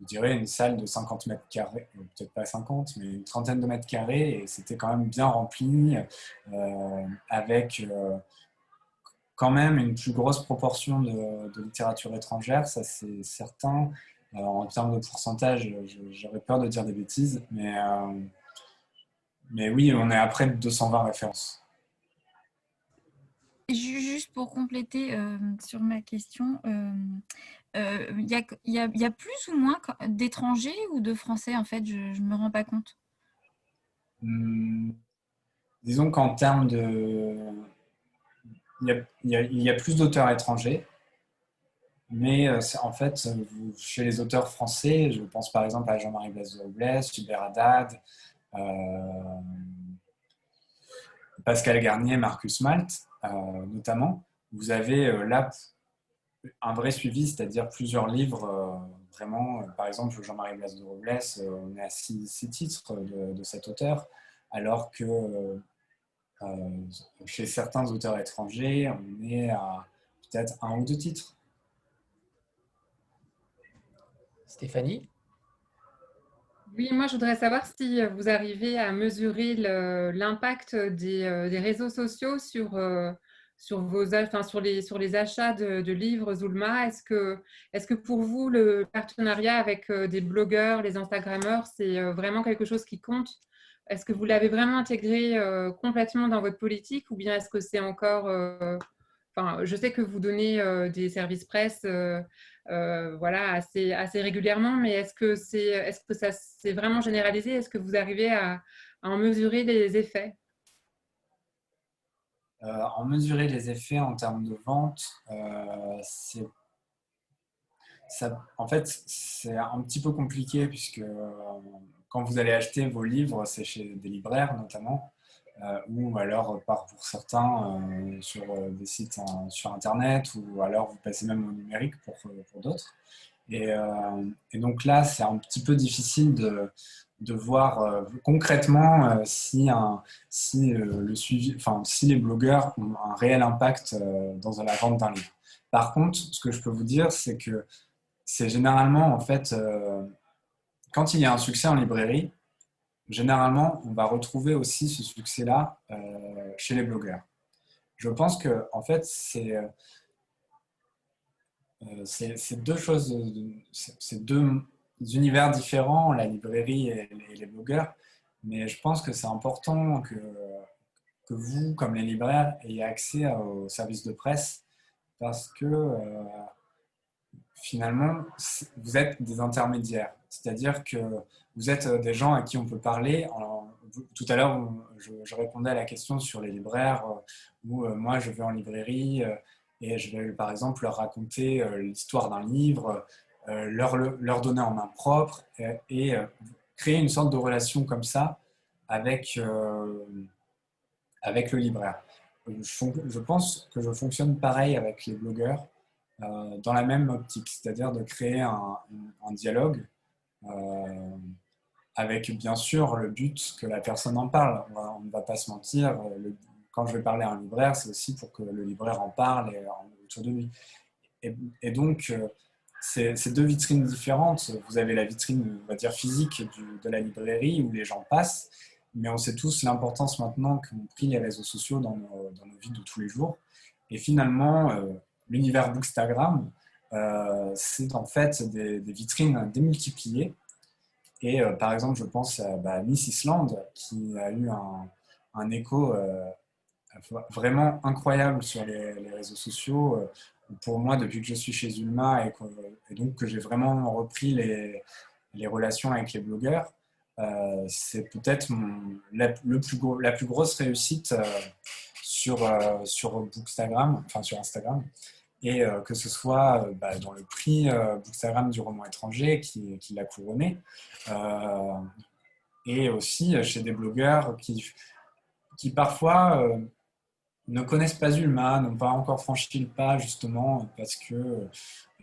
je dirais, une salle de 50 mètres carrés, peut-être pas 50, mais une trentaine de mètres carrés, et c'était quand même bien rempli, avec quand même une plus grosse proportion de, littérature étrangère, ça c'est certain. Euh, en termes de pourcentage, j'aurais peur de dire des bêtises, mais, mais oui, on est à près de 220 références. Ju- Juste pour compléter euh, sur ma question, euh, euh, il y, a, il il plus ou moins d'étrangers ou de Français en fait Je ne me rends pas compte? Hum, disons qu'en termes de. Il y a, il il plus d'auteurs étrangers, mais euh, en fait, chez les auteurs français, je pense par exemple à Jean-Marie Blaise de Robles, Hubert Haddad, euh, Pascal Garnier, Marcus Malt, euh, notamment. Vous avez euh, là un vrai suivi, c'est-à-dire plusieurs livres, euh, vraiment. Par exemple, Jean-Marie Blaise de Robles, on est à six, titres de, cet auteur, alors que chez certains auteurs étrangers, on est à peut-être un ou deux titres. Stéphanie? Oui, moi je voudrais savoir si vous arrivez à mesurer l'impact des, euh, des réseaux sociaux sur, euh, sur, vos, enfin, sur, les, achats de, livres Zulma. Est-ce que, pour vous, le partenariat avec euh, des blogueurs, les Instagrammeurs, c'est euh, vraiment quelque chose qui compte? Est-ce que vous l'avez vraiment intégré euh, complètement dans votre politique ou bien est-ce que c'est encore... euh, Enfin, je sais que vous donnez euh, des services presse euh, euh, voilà, assez, assez régulièrement, mais est-ce que, c'est, est-ce ça s'est vraiment généralisé? Est-ce que vous arrivez à, en mesurer les effets? Euh, en mesurer les effets en termes de vente, euh, c'est ça, en fait, c'est un petit peu compliqué puisque quand vous allez acheter vos livres, c'est chez des libraires notamment, ou alors par, pour certains euh, sur euh, des sites sur Internet, ou alors vous passez même au numérique pour, euh, pour d'autres. Et, et donc là, c'est un petit peu difficile de, de voir concrètement si, un, si, le suivi, enfin, si les blogueurs ont un réel impact dans la vente d'un livre. Par contre, ce que je peux vous dire, c'est que c'est généralement, en fait, quand il y a un succès en librairie, généralement, on va retrouver aussi ce succès-là euh, chez les blogueurs. Je pense que, en fait, c'est euh, deux choses, c'est deux univers différents, la librairie et, les blogueurs. Mais je pense que c'est important que, vous, comme les libraires, ayez accès aux services de presse parce que euh, finalement, vous êtes des intermédiaires. C'est-à-dire que vous êtes des gens à qui on peut parler. tout à l'heure, je, répondais à la question sur les libraires, euh, euh, moi, je vais en librairie euh, et je vais, par exemple, leur raconter l'histoire d'un livre, leur, leur donner en main propre et, créer une sorte de relation comme ça avec, avec le libraire. Je pense que je fonctionne pareil avec les blogueurs. Euh, dans la même optique, c'est-à-dire de créer un, dialogue euh, avec bien sûr le but que la personne en parle. On ne va pas se mentir, quand je vais parler à un libraire, c'est aussi pour que le libraire en parle autour de lui. Et, donc, euh, c'est deux vitrines différentes. Vous avez la vitrine, on va dire, physique de la librairie où les gens passent, mais on sait tous l'importance maintenant qu'ont pris les réseaux sociaux dans nos, vies de tous les jours. Et finalement, l'univers Bookstagram, euh, c'est en fait des, vitrines démultipliées. Et euh, par exemple, je pense à bah, Miss Island, qui a eu un, écho euh, vraiment incroyable sur les, réseaux sociaux. Pour moi, depuis que je suis chez Ulma et, donc que j'ai vraiment repris les, relations avec les blogueurs, c'est peut-être la, plus la plus grosse réussite sur, sur Bookstagram, enfin sur Instagram et euh, que ce soit euh, bah, dans le prix euh, Bookstagram du roman étranger qui, l'a couronné, et aussi chez des blogueurs qui, qui parfois ne connaissent pas Ulma, n'ont pas encore franchi le pas justement parce que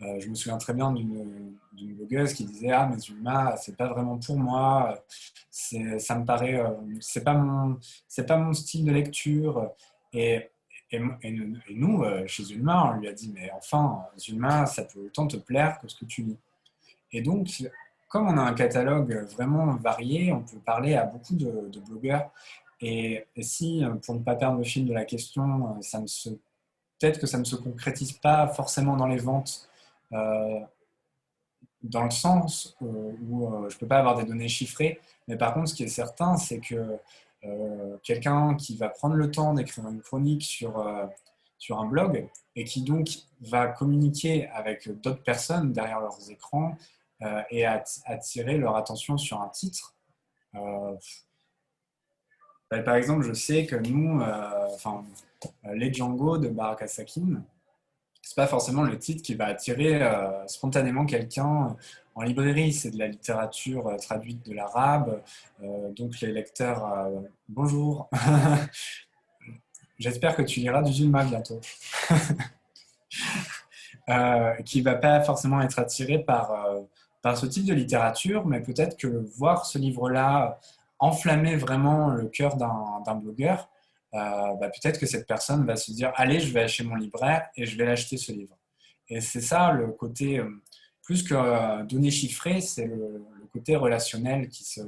je me souviens très bien d'une blogueuse qui disait ah mais Ulma c'est pas vraiment pour moi, ça me paraît c'est pas pas mon style de lecture et et, nous, euh, chez Zulma, on lui a dit, mais enfin, Zulma, ça peut autant te plaire que ce que tu lis. Et donc, comme on a un catalogue vraiment varié, on peut parler à beaucoup de, blogueurs. Et, si, pour ne pas perdre le fil de la question, euh, ça ne se, peut-être que ça ne se concrétise pas forcément dans les ventes, euh, dans le sens où je ne peux pas avoir des données chiffrées, mais par contre, ce qui est certain, c'est que euh, quelqu'un qui va prendre le temps d'écrire une chronique sur, euh, sur un blog et qui donc va communiquer avec d'autres personnes derrière leurs écrans euh, et attirer leur attention sur un titre. Bah, par exemple, je sais que nous, enfin, les Django de Baraka Sakin, c'est pas forcément le titre qui va attirer spontanément quelqu'un en librairie, c'est de la littérature euh, traduite de l'arabe. Euh, donc les lecteurs, euh, bonjour. J'espère que tu liras du Zulma bientôt. qui ne va pas forcément être attiré par, par ce type de littérature, mais peut-être que voir ce livre-là enflammer vraiment le cœur d'un blogueur, bah, peut-être que cette personne va se dire Allez, je vais chez mon libraire et je vais l'acheter ce livre. Et c'est ça le côté plus que euh, données chiffrées, c'est le, côté relationnel qui se,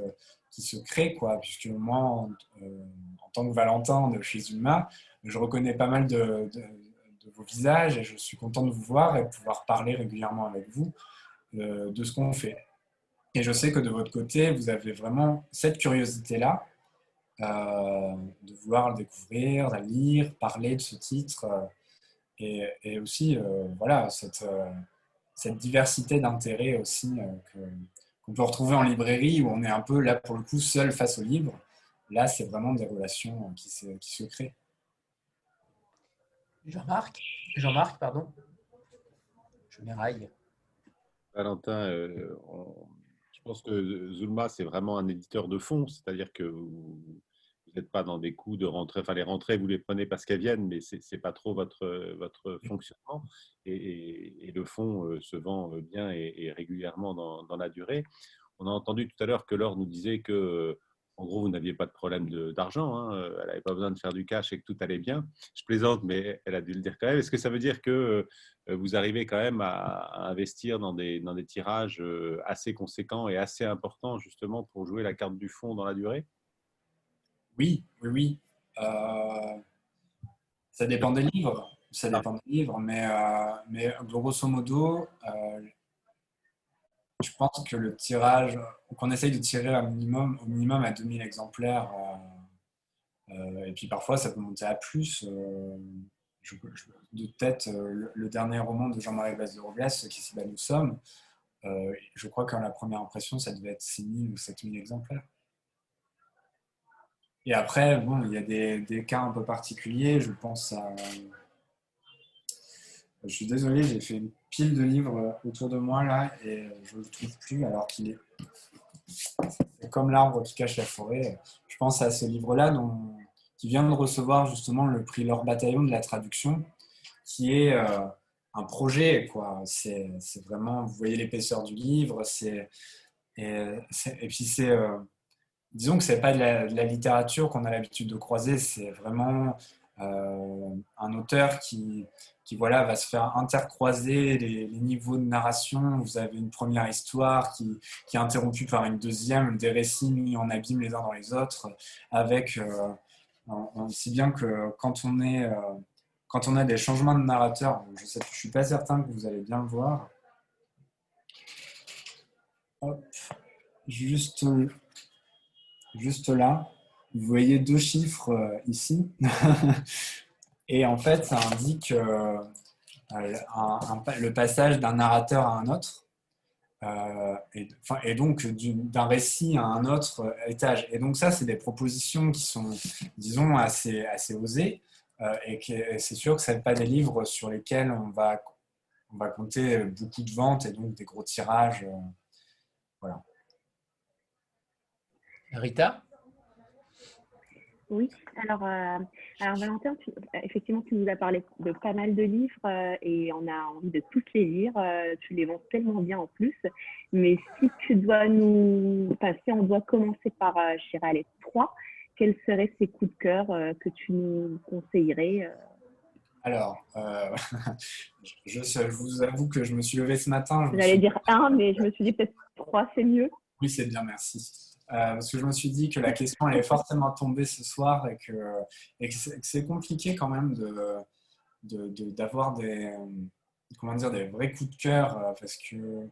qui se crée, quoi, puisque moi, en, euh, tant que Valentin de chez Zuma, je reconnais pas mal de, vos visages et je suis content de vous voir et de pouvoir parler régulièrement avec vous euh, de ce qu'on fait. Et je sais que de votre côté, vous avez vraiment cette curiosité-là de vouloir le découvrir, de lire, parler de ce titre et, aussi, voilà, cette cette diversité d'intérêts aussi euh, qu'on peut retrouver en librairie où on est un peu là pour le coup seul face au livre. Là, c'est vraiment des relations qui se, qui se créent. Jean-Marc? Jean-Marc, pardon? Je m'éraille. Valentin, euh, je pense que Zulma, c'est vraiment un éditeur de fond, c'est-à-dire que vous, n'êtes pas dans des coups de rentrée. Enfin, les rentrées, vous les prenez parce qu'elles viennent, mais ce n'est pas trop votre, votre fonctionnement. Et, le fonds se vend bien et, régulièrement dans, dans, la durée. On a entendu tout à l'heure que Laure nous disait que en gros, vous n'aviez pas de problème d'argent, hein, euh, elle n'avait pas besoin de faire du cash et que tout allait bien. Je plaisante, mais elle a dû le dire quand même. Est-ce que ça veut dire que euh, vous arrivez quand même à, investir dans des, dans des tirages euh, assez conséquents et assez importants justement pour jouer la carte du fond dans la durée? Oui, oui, oui. ça dépend des livres. Ça dépend des livres, mais, mais grosso modo, je pense que le tirage, qu'on essaye de tirer un minimum, au minimum à 2000 exemplaires, euh, euh, et puis parfois ça peut monter à plus. Euh, de tête, le, dernier roman de Jean-Marie Baz de Robles, qui s'appelle Nous sommes, je crois qu'en la première impression, ça devait être 6000 ou 7000 exemplaires. Et après, bon, il y a des, cas un peu particuliers. Je pense à. Je suis désolé, j'ai fait une pile de livres euh, autour de moi là et euh, je ne le trouve plus alors qu'il est comme l'arbre qui cache la forêt. Je pense à ce livre-là qui vient de recevoir justement le prix L'Or Bataillon de la traduction, qui est euh, un projet. quoi. C'est vraiment, vous voyez l'épaisseur du livre, c'est et, et, puis c'est, disons que c'est pas de la, littérature qu'on a l'habitude de croiser, c'est vraiment un auteur qui, qui voilà, va se faire intercroiser les, niveaux de narration. Vous avez une première histoire qui, qui, est interrompue par une deuxième, des récits mis en abîme les uns dans les autres, avec euh, sait bien que quand on est euh, quand on a des changements de narrateur, je ne suis pas certain que vous allez bien le voir. juste, juste là, vous voyez deux chiffres euh, ici. Et en fait, ça indique euh, le passage d'un narrateur à un autre. Euh, et, donc d'un récit à un autre euh, étage. Et donc ça, c'est des propositions qui sont, disons, assez, assez osées. et c'est sûr que ce pas des livres sur lesquels on va, on va compter beaucoup de ventes et donc des gros tirages. voilà. Rita oui, alors, euh, alors Valentin, effectivement, tu nous as parlé de pas mal de livres euh, et on a envie de tous les lire. Euh, tu les vends tellement bien en plus. Mais si tu dois nous, enfin, si on doit commencer par Chiralet 3, quels seraient ces coups de cœur que tu nous conseillerais alors, je, je, vous avoue que je me suis levé ce matin. J'allais dire un, mais je me suis dit peut-être trois, c'est mieux. Oui, c'est bien, merci. Euh, parce que je me suis dit que la question allait forcément tomber ce soir et que, c'est compliqué quand même d'avoir de, de, des, comment dire, des vrais coups de cœur euh, parce que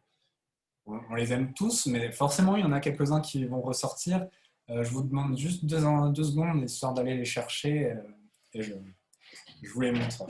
on, les aime tous, mais forcément il y en a quelques-uns qui vont ressortir. Euh, je vous demande juste deux, secondes histoire d'aller les chercher et je vous les montre.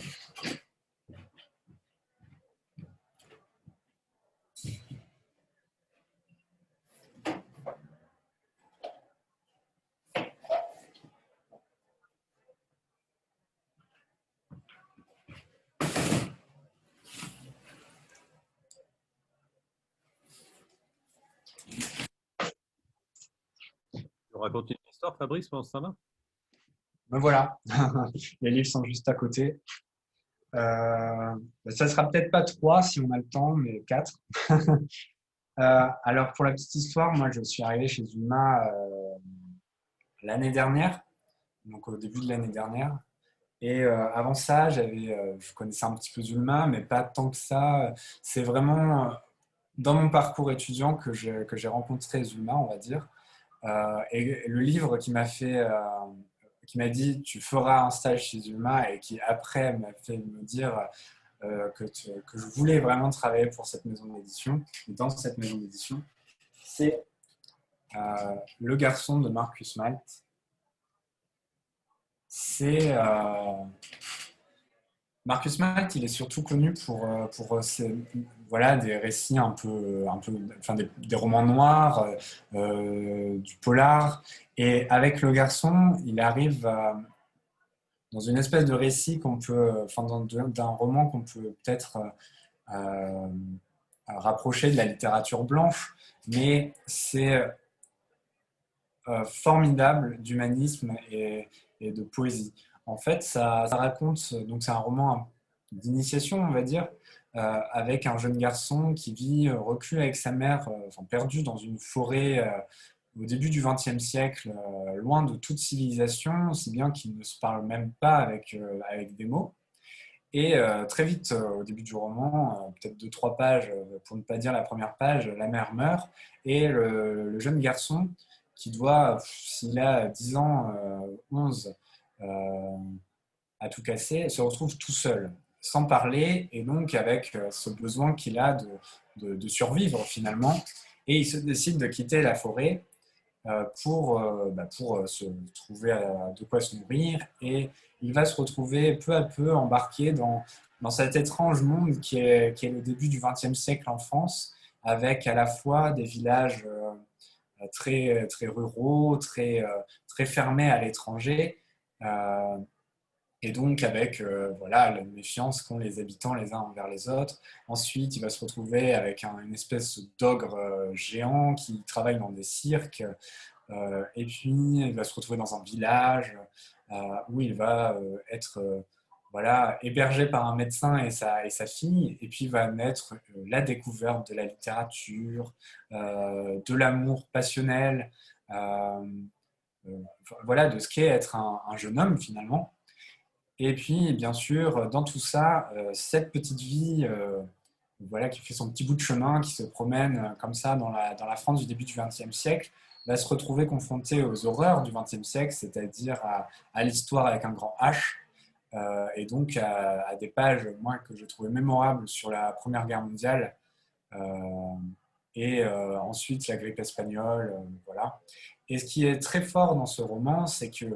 Raconter une histoire, Fabrice, pendant ce temps-là? Ben voilà, les livres sont juste à côté. Euh, ben ça sera peut-être pas trois si on a le temps, mais quatre. euh, alors pour la petite histoire, moi je suis arrivé chez Zuma euh, l'année dernière, donc au début de l'année dernière. Et euh, avant ça, j'avais, je connaissais un petit peu Zulma, mais pas tant que ça. C'est vraiment dans mon parcours étudiant que j'ai, que j'ai rencontré Zulma, on va dire. Euh, et le livre qui m'a fait, euh, qui m'a dit tu feras un stage chez Ulma et qui après m'a fait me dire euh, que, que, je voulais vraiment travailler pour cette maison d'édition, dans cette maison d'édition, c'est Le garçon de Marcus Malt. C'est Marcus Malt, il est surtout connu pour, pour ses, voilà, des récits un peu, un peu enfin, des, romans noirs, euh, du polar. Et avec le garçon, il arrive dans une espèce de récit qu'on peut, enfin, d'un roman qu'on peut peut-être euh, rapprocher de la littérature blanche, mais c'est formidable d'humanisme et, de poésie. En fait, ça, raconte, donc c'est un roman d'initiation, on va dire, avec un jeune garçon qui vit reclus avec sa mère, enfin, perdu dans une forêt au début du XXe siècle, loin de toute civilisation, si bien qu'il ne se parle même pas avec, des mots. Et euh, très vite, euh, au début du roman, euh, peut-être deux, trois pages, pour ne pas dire la première page, la mère meurt et le, jeune garçon qui doit, s'il a 10 ans, 11, à tout casser, se retrouve tout seul, sans parler et donc avec ce besoin qu'il a de, survivre finalement. Et il se décide de quitter la forêt pour, bah, pour se trouver de quoi se nourrir et il va se retrouver peu à peu embarqué dans, dans cet étrange monde qui est, qui est le début du XXe siècle en France, avec à la fois des villages euh, très, très ruraux, très, euh, très fermés à l'étranger, euh, et donc avec voilà, la méfiance qu'ont les habitants les uns envers les autres. Ensuite, il va se retrouver avec une espèce d'ogre géant qui travaille dans des cirques, et puis il va se retrouver dans un village euh, où il va euh, être euh, voilà, hébergé par un médecin et sa, et sa fille, et puis va naître la découverte de la littérature, de l'amour passionnel, voilà, de ce qu'est être un, jeune homme finalement. Et puis, bien sûr, dans tout ça, cette petite vie voilà, qui fait son petit bout de chemin, qui se promène comme ça dans la, France du début du XXe siècle, va se retrouver confronté aux horreurs du XXe siècle, c'est-à-dire à, l'histoire avec un grand H, euh, et donc à, des pages moi, que j'ai trouvé mémorables sur la Première Guerre mondiale, euh, et euh, ensuite la grippe espagnole. voilà. Et ce qui est très fort dans ce roman, c'est que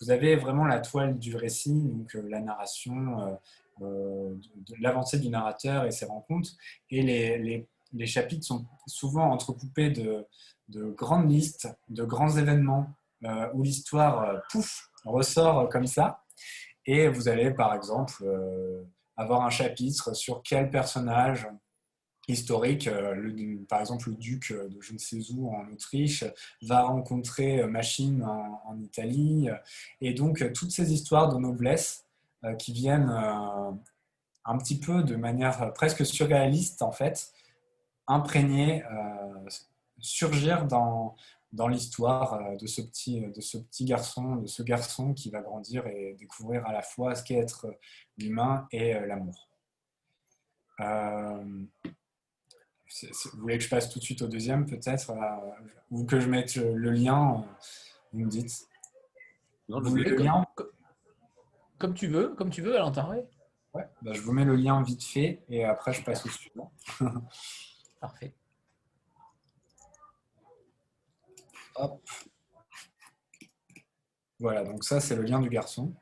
vous avez vraiment la toile du récit, donc la narration, l'avancée du narrateur et ses rencontres, et les, chapitres sont souvent entrecoupés de, de grandes listes, de grands événements euh, où l'histoire, euh, pouf, ressort comme ça. Et vous allez, par exemple, euh, avoir un chapitre sur quel personnage historique, par exemple le duc de je ne sais où en Autriche, va rencontrer Machine en, Italie. Et donc, toutes ces histoires de noblesse qui viennent un petit peu de manière presque surréaliste, en fait, imprégner surgir dans, dans l'histoire euh, de, ce petit, de ce petit garçon, de ce garçon qui va grandir et découvrir à la fois ce qu'est être l'humain et euh. Euh, vous voulez que je passe tout de suite au deuxième peut-être Ou que je mette le lien Vous me dites. Non, vous voulez le lien comme, tu veux, comme tu veux, Valentin. Ouais. ouais bah, je vous mets le lien vite fait et après je passe au suivant. Parfait. Voilà, donc ça, c'est le lien du garçon.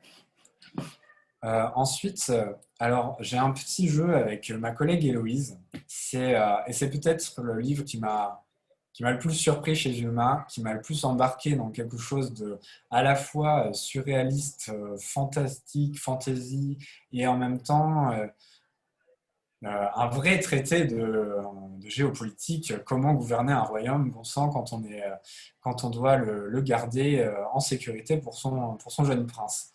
Euh, ensuite, euh, alors j'ai un petit jeu avec ma collègue Héloïse. C'est, euh, et c'est peut-être le livre qui m'a qui m'a le plus surpris chez Julma, qui m'a le plus embarqué dans quelque chose de à la fois surréaliste, fantastique, fantasy, et en même temps euh, un vrai traité de, géopolitique, comment gouverner un royaume, bon sang, quand on, est, euh, quand on doit le, garder euh, en sécurité pour son, pour son jeune prince.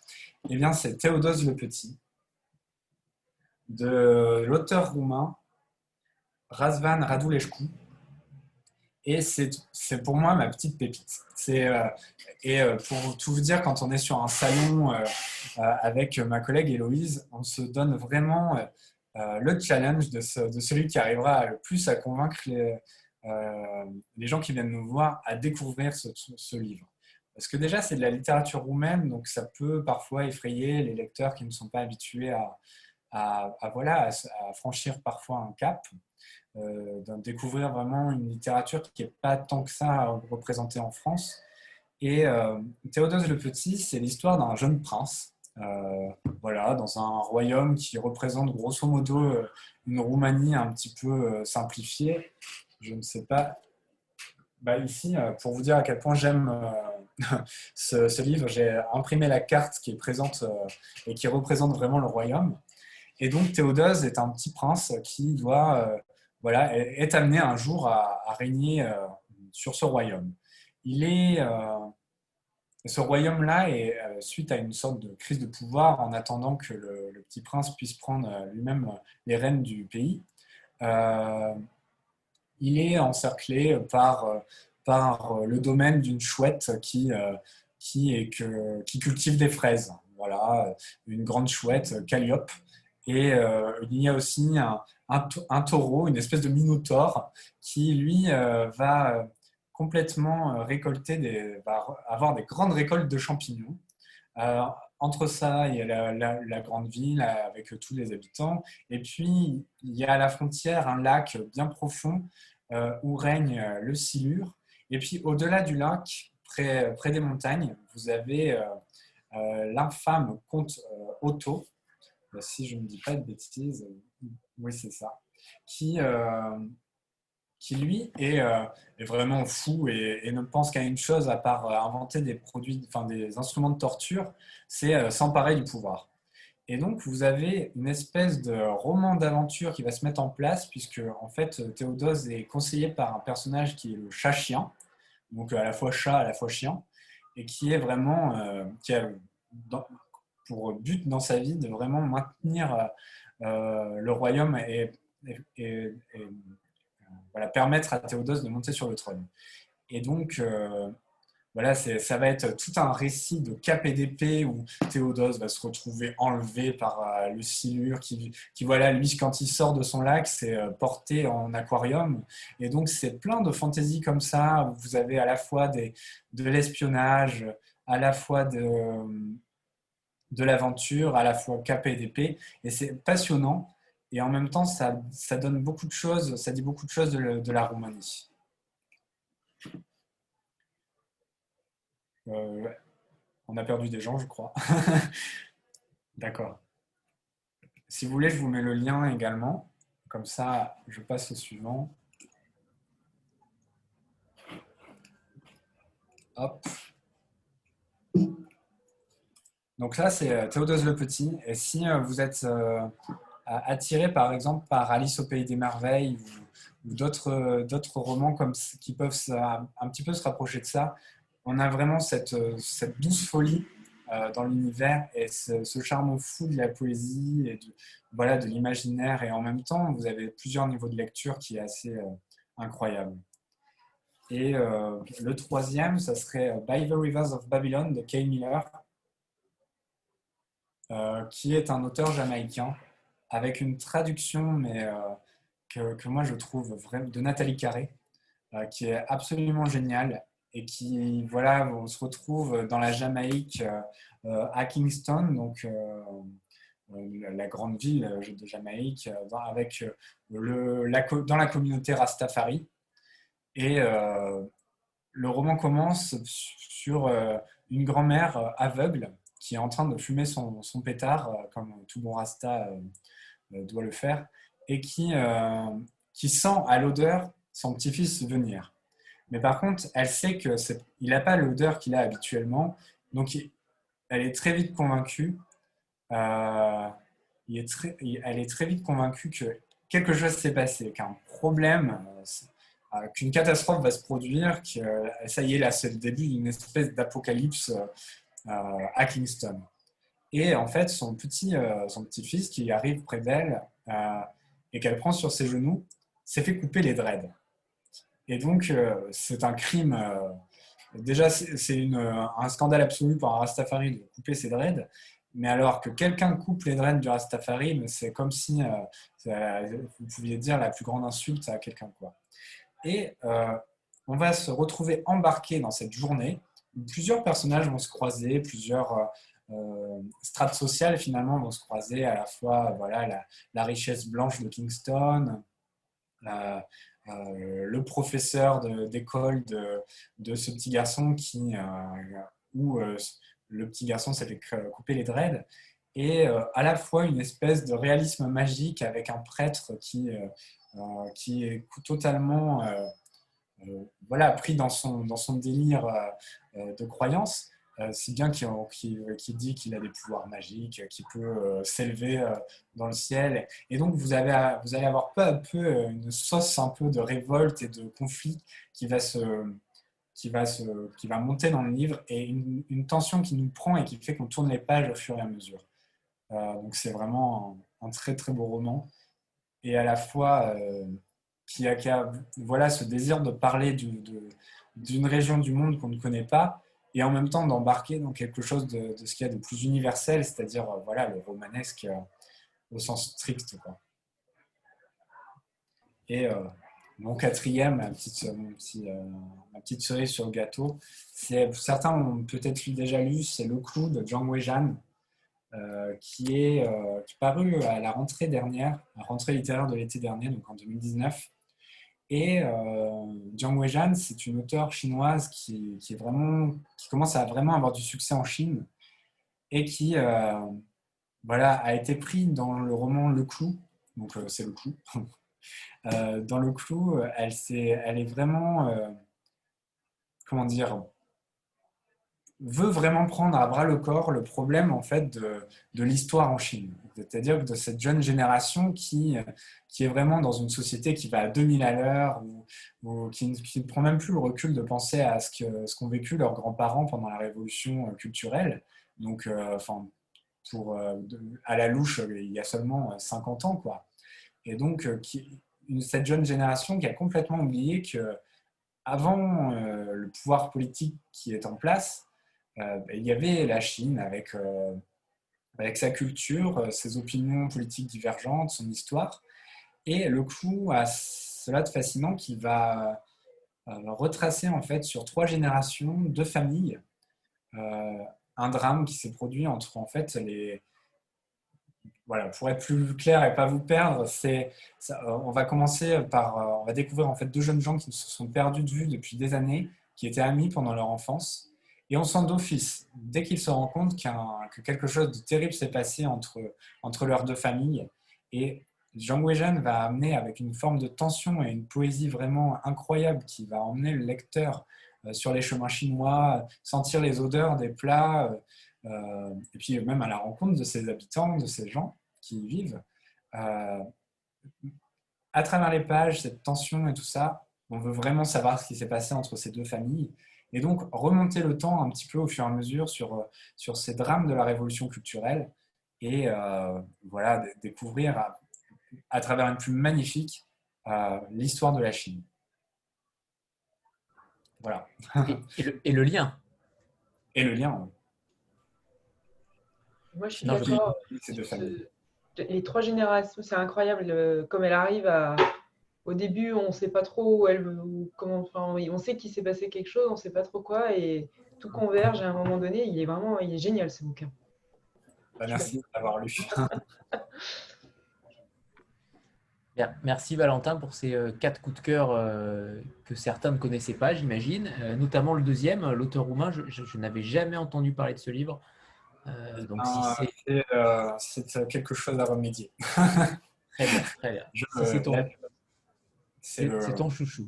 Eh bien, c'est Théodose le Petit, de l'auteur roumain Razvan Radulescu. Et c'est pour moi ma petite pépite. et pour tout vous dire, quand on est sur un salon avec ma collègue Héloïse, on se donne vraiment euh, le challenge de, celui qui arrivera le plus à convaincre euh, les, gens qui viennent nous voir à découvrir ce, livre. Parce que déjà, c'est de la littérature roumaine, donc ça peut parfois effrayer les lecteurs qui ne sont pas habitués à, voilà, à, franchir parfois un cap, euh, découvrir vraiment une littérature qui n'est pas tant que ça représentée en France. Et Théodose le Petit, c'est l'histoire d'un jeune prince euh, voilà, dans un royaume qui représente grosso modo euh, une Roumanie un petit peu euh, simplifiée. Je ne sais pas. Bah, ici, pour vous dire à quel point j'aime ce, livre, j'ai imprimé la carte qui est présente et qui représente vraiment le royaume. Et donc Théodose est un petit prince qui doit, voilà, est amené un jour à, régner sur ce royaume. il est, ce royaume-là est suite à une sorte de crise de pouvoir en attendant que le, petit prince puisse prendre lui-même les rênes du pays. il est encerclé par, par le domaine d'une chouette qui, qui, que, qui cultive des fraises. Voilà, une grande chouette, Calliope. Et euh, il y a aussi un, taureau, une espèce de minotaure, qui lui euh, va complètement récolter, va avoir des grandes récoltes de champignons. Euh, entre ça, il y a la, grande ville avec tous les habitants. Et puis, il y a à la frontière un lac bien profond où règne le silure. Et puis, au-delà du lac, près, près des montagnes, vous avez euh, euh, l'infâme comte euh, Otto, si je ne dis pas de bêtises, oui c'est ça, qui, qui lui est, est, vraiment fou et, ne pense qu'à une chose à part inventer des produits, enfin des instruments de torture, c'est s'emparer du pouvoir. Et donc, vous avez une espèce de roman d'aventure qui va se mettre en place, puisque en fait, Théodose est conseillé par un personnage qui est le chat-chien, donc à la fois chat, à la fois chien, et qui est vraiment, euh, qui a pour but dans sa vie de vraiment maintenir euh, le royaume et, voilà, permettre à Théodose de monter sur le trône. Et donc, euh, voilà, ça va être tout un récit de cap et d'épée où Théodose va se retrouver enlevé par euh, le silure qui, qui, voilà, lui, quand il sort de son lac, c'est euh, porté en aquarium. Et donc, c'est plein de fantaisies comme ça vous avez à la fois des, de l'espionnage, à la fois de, de l'aventure, à la fois cap et d'épée. Et c'est passionnant. Et en même temps, ça, donne beaucoup de choses, ça dit beaucoup de choses de, de la Roumanie. Euh, on a perdu des gens, je crois. D'accord. Si vous voulez, je vous mets le lien également. Comme ça, je passe au suivant. Hop. Donc là, c'est euh, Théodose le Petit. Et si euh, vous êtes attiré, par exemple, par Alice au Pays des Merveilles ou, d'autres romans comme, qui peuvent un petit peu se rapprocher de ça, on a vraiment cette, euh, douce folie euh, dans l'univers et ce, charme fou de la poésie et de, de l'imaginaire. Et en même temps, vous avez plusieurs niveaux de lecture qui est assez euh, incroyable. Et le troisième, ça serait By the Rivers of Babylon de Kay Miller, qui est un auteur jamaïcain avec une traduction, mais que, que, moi je trouve vraiment de Nathalie Carré, qui est absolument géniale et qui, voilà, on se retrouve dans la Jamaïque euh, à Kingston, donc euh, euh, la grande ville de Jamaïque, avec le, la, dans la communauté Rastafari. Et le roman commence sur une grand-mère aveugle qui est en train de fumer son, son pétard, comme tout bon Rasta doit le faire, et qui, qui sent à l'odeur son petit-fils venir. Mais par contre, elle sait qu'il n'a pas l'odeur qu'il a habituellement. Donc, elle est très vite convaincue. Euh, est très, elle est très vite convaincue que quelque chose s'est passé, qu'un problème, euh, qu'une catastrophe va se produire, que ça y est, là, c'est le début d'une espèce d'apocalypse euh, à Kingston. Et en fait, son petit, son petit fils qui arrive près d'elle et qu'elle prend sur ses genoux, s'est fait couper les dreads. Et donc, euh, c'est un crime. Euh, déjà, c'est un scandale absolu pour un Rastafari de couper ses dreads. Mais alors que quelqu'un coupe les dreads du Rastafari, c'est comme si euh, vous pouviez dire la plus grande insulte à quelqu'un. Et on va se retrouver embarqué dans cette journée plusieurs personnages vont se croiser, plusieurs strates sociales finalement vont se croiser, à la fois voilà, la, richesse blanche de Kingston, euh, le professeur d'école de, ce petit garçon qui, euh, où euh, le petit garçon s'est fait couper les dreads, et à la fois une espèce de réalisme magique avec un prêtre qui, qui est totalement voilà, pris dans son délire de croyance, euh, si bien qu'il dit qu'il a des pouvoirs magiques, qu'il peut euh, s'élever euh, dans le ciel. Et donc, vous, allez avoir peu à peu une sauce un peu de révolte et de conflit qui va se, qui va, se, qui va monter dans le livre et une, tension qui nous prend et qui fait qu'on tourne les pages au fur et à mesure. Euh, donc c'est vraiment un, très très beau roman et à la fois euh, qui, a, voilà, ce désir de parler d'une région du monde qu'on ne connaît pas et en même temps d'embarquer dans quelque chose de, ce qu'il y a de plus universel, c'est-à-dire euh, voilà, le romanesque euh, au sens strict. Et euh, mon quatrième, ma petite, ma petite cerise sur le gâteau, c'est certains ont peut-être déjà lu, c'est Le Clou de Jiang Weijan, qui est paru à la rentrée dernière, la rentrée littéraire de l'été dernier, donc en 2019. Et euh, Jiang Weijan, c'est une auteure chinoise qui, qui, est vraiment, qui commence à vraiment avoir du succès en Chine et qui euh, voilà, a été pris dans le roman Le Clou. Donc, euh, c'est Le Clou. Dans Le Clou, elle, est, elle est vraiment, comment dire, veut vraiment prendre à bras le corps le problème en fait de, de l'histoire en Chine. C'est-à-dire de cette jeune génération qui, qui est vraiment dans une société qui va à 2000 à l'heure ou, qui, ne prend même plus le recul de penser à ce qu'ont ce qu'ont vécu leurs grands-parents pendant la révolution culturelle. Donc, euh, enfin, pour, euh, à la louche, il y a seulement 50 ans. Quoi. Et donc, euh, une, cette jeune génération qui a complètement oublié que avant euh, le pouvoir politique qui est en place, euh, il y avait la Chine avec, euh, avec sa culture, ses opinions politiques divergentes, son histoire. Et le clou a cela de fascinant qui va retracer en fait sur trois générations, deux familles, un drame qui s'est produit entre en fait les, voilà, pour être plus clair et pas vous perdre, c'est, on va commencer par, on va découvrir en fait deux jeunes gens qui se sont perdus de vue depuis des années, qui étaient amis pendant leur enfance, et on sent d'office, dès qu'ils se rendent compte que quelque chose de terrible s'est passé entre, entre leurs deux familles, et Jean Weijen va amener avec une forme de tension et une poésie vraiment incroyable qui va emmener le lecteur sur les chemins chinois, sentir les odeurs des plats, euh, et puis même à la rencontre de ces habitants, de ces gens qui y vivent. Euh, à travers les pages, cette tension et tout ça, on veut vraiment savoir ce qui s'est passé entre ces deux familles. Et donc, remonter le temps un petit peu au fur et à mesure sur, sur ces drames de la révolution culturelle et euh, voilà, découvrir à, à, travers une plume magnifique euh, l'histoire de la Chine. Voilà. Et, et, le, et, le, lien. Et le lien, oui. Moi, je suis d'accord. Les trois générations, c'est incroyable comme elle arrive à. Au début, on ne sait pas trop où elle où, comment. Enfin, on sait qu'il s'est passé quelque chose, on ne sait pas trop quoi, et tout converge à un moment donné. Il est vraiment, il est génial ce bouquin. Bah, merci d'avoir lu. Bien. Merci Valentin pour ces euh, quatre coups de cœur euh, que certains ne connaissaient pas, j'imagine. Euh, notamment le deuxième, l'auteur roumain. Je, je, je n'avais jamais entendu parler de ce livre. Euh, donc, si c'est euh, quelque chose à remédier. très bien, très bien. Je, c'est ton, le... ton, chouchou.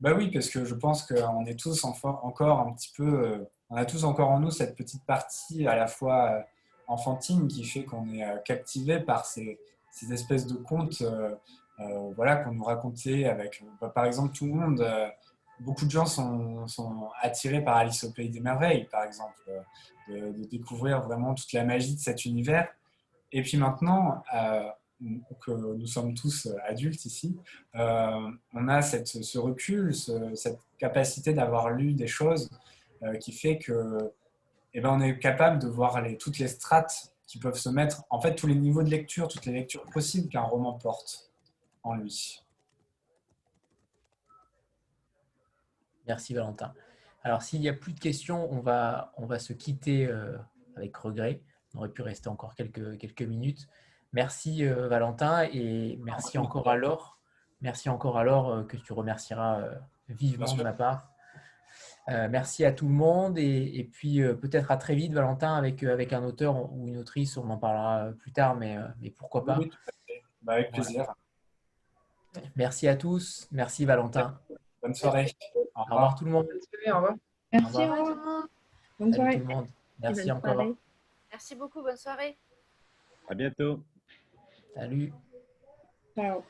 Bah oui, parce que je pense qu'on est tous encore un petit peu, on a tous encore en nous cette petite partie à la fois enfantine qui fait qu'on est captivé par ces, ces, espèces de contes euh, voilà, qu'on nous racontait avec, bah, par exemple, tout le monde beaucoup de gens sont, sont, attirés par Alice au Pays des Merveilles, par exemple, de, de, découvrir vraiment toute la magie de cet univers. Et puis maintenant, euh, que nous sommes tous adultes ici, euh, on a cette, ce recul, ce, cette capacité d'avoir lu des choses euh, qui fait que eh ben, on est capable de voir les, toutes les strates qui peuvent se mettre, en fait, tous les niveaux de lecture, toutes les lectures possibles qu'un roman porte en lui. Merci Valentin. Alors s'il n'y a plus de questions, on va, on va se quitter euh, avec regret. On aurait pu rester encore quelques, quelques minutes. Merci euh, Valentin et merci encore à Laure. Merci encore à Laure euh, que tu remercieras euh, vivement de ma part. Euh, merci à tout le monde et, et puis peut-être à très vite Valentin avec, avec un auteur ou une autrice. On en parlera plus tard, mais, mais pourquoi pas. Oui, bah, avec plaisir. Voilà. Merci à tous. Merci Valentin. Bonne soirée. Au revoir, au revoir tout le monde. Au revoir. Merci, au revoir. Bonne soirée. Tout le monde. Merci bonne encore. Soirée. Merci beaucoup. Bonne soirée. À bientôt. Salut. Ciao.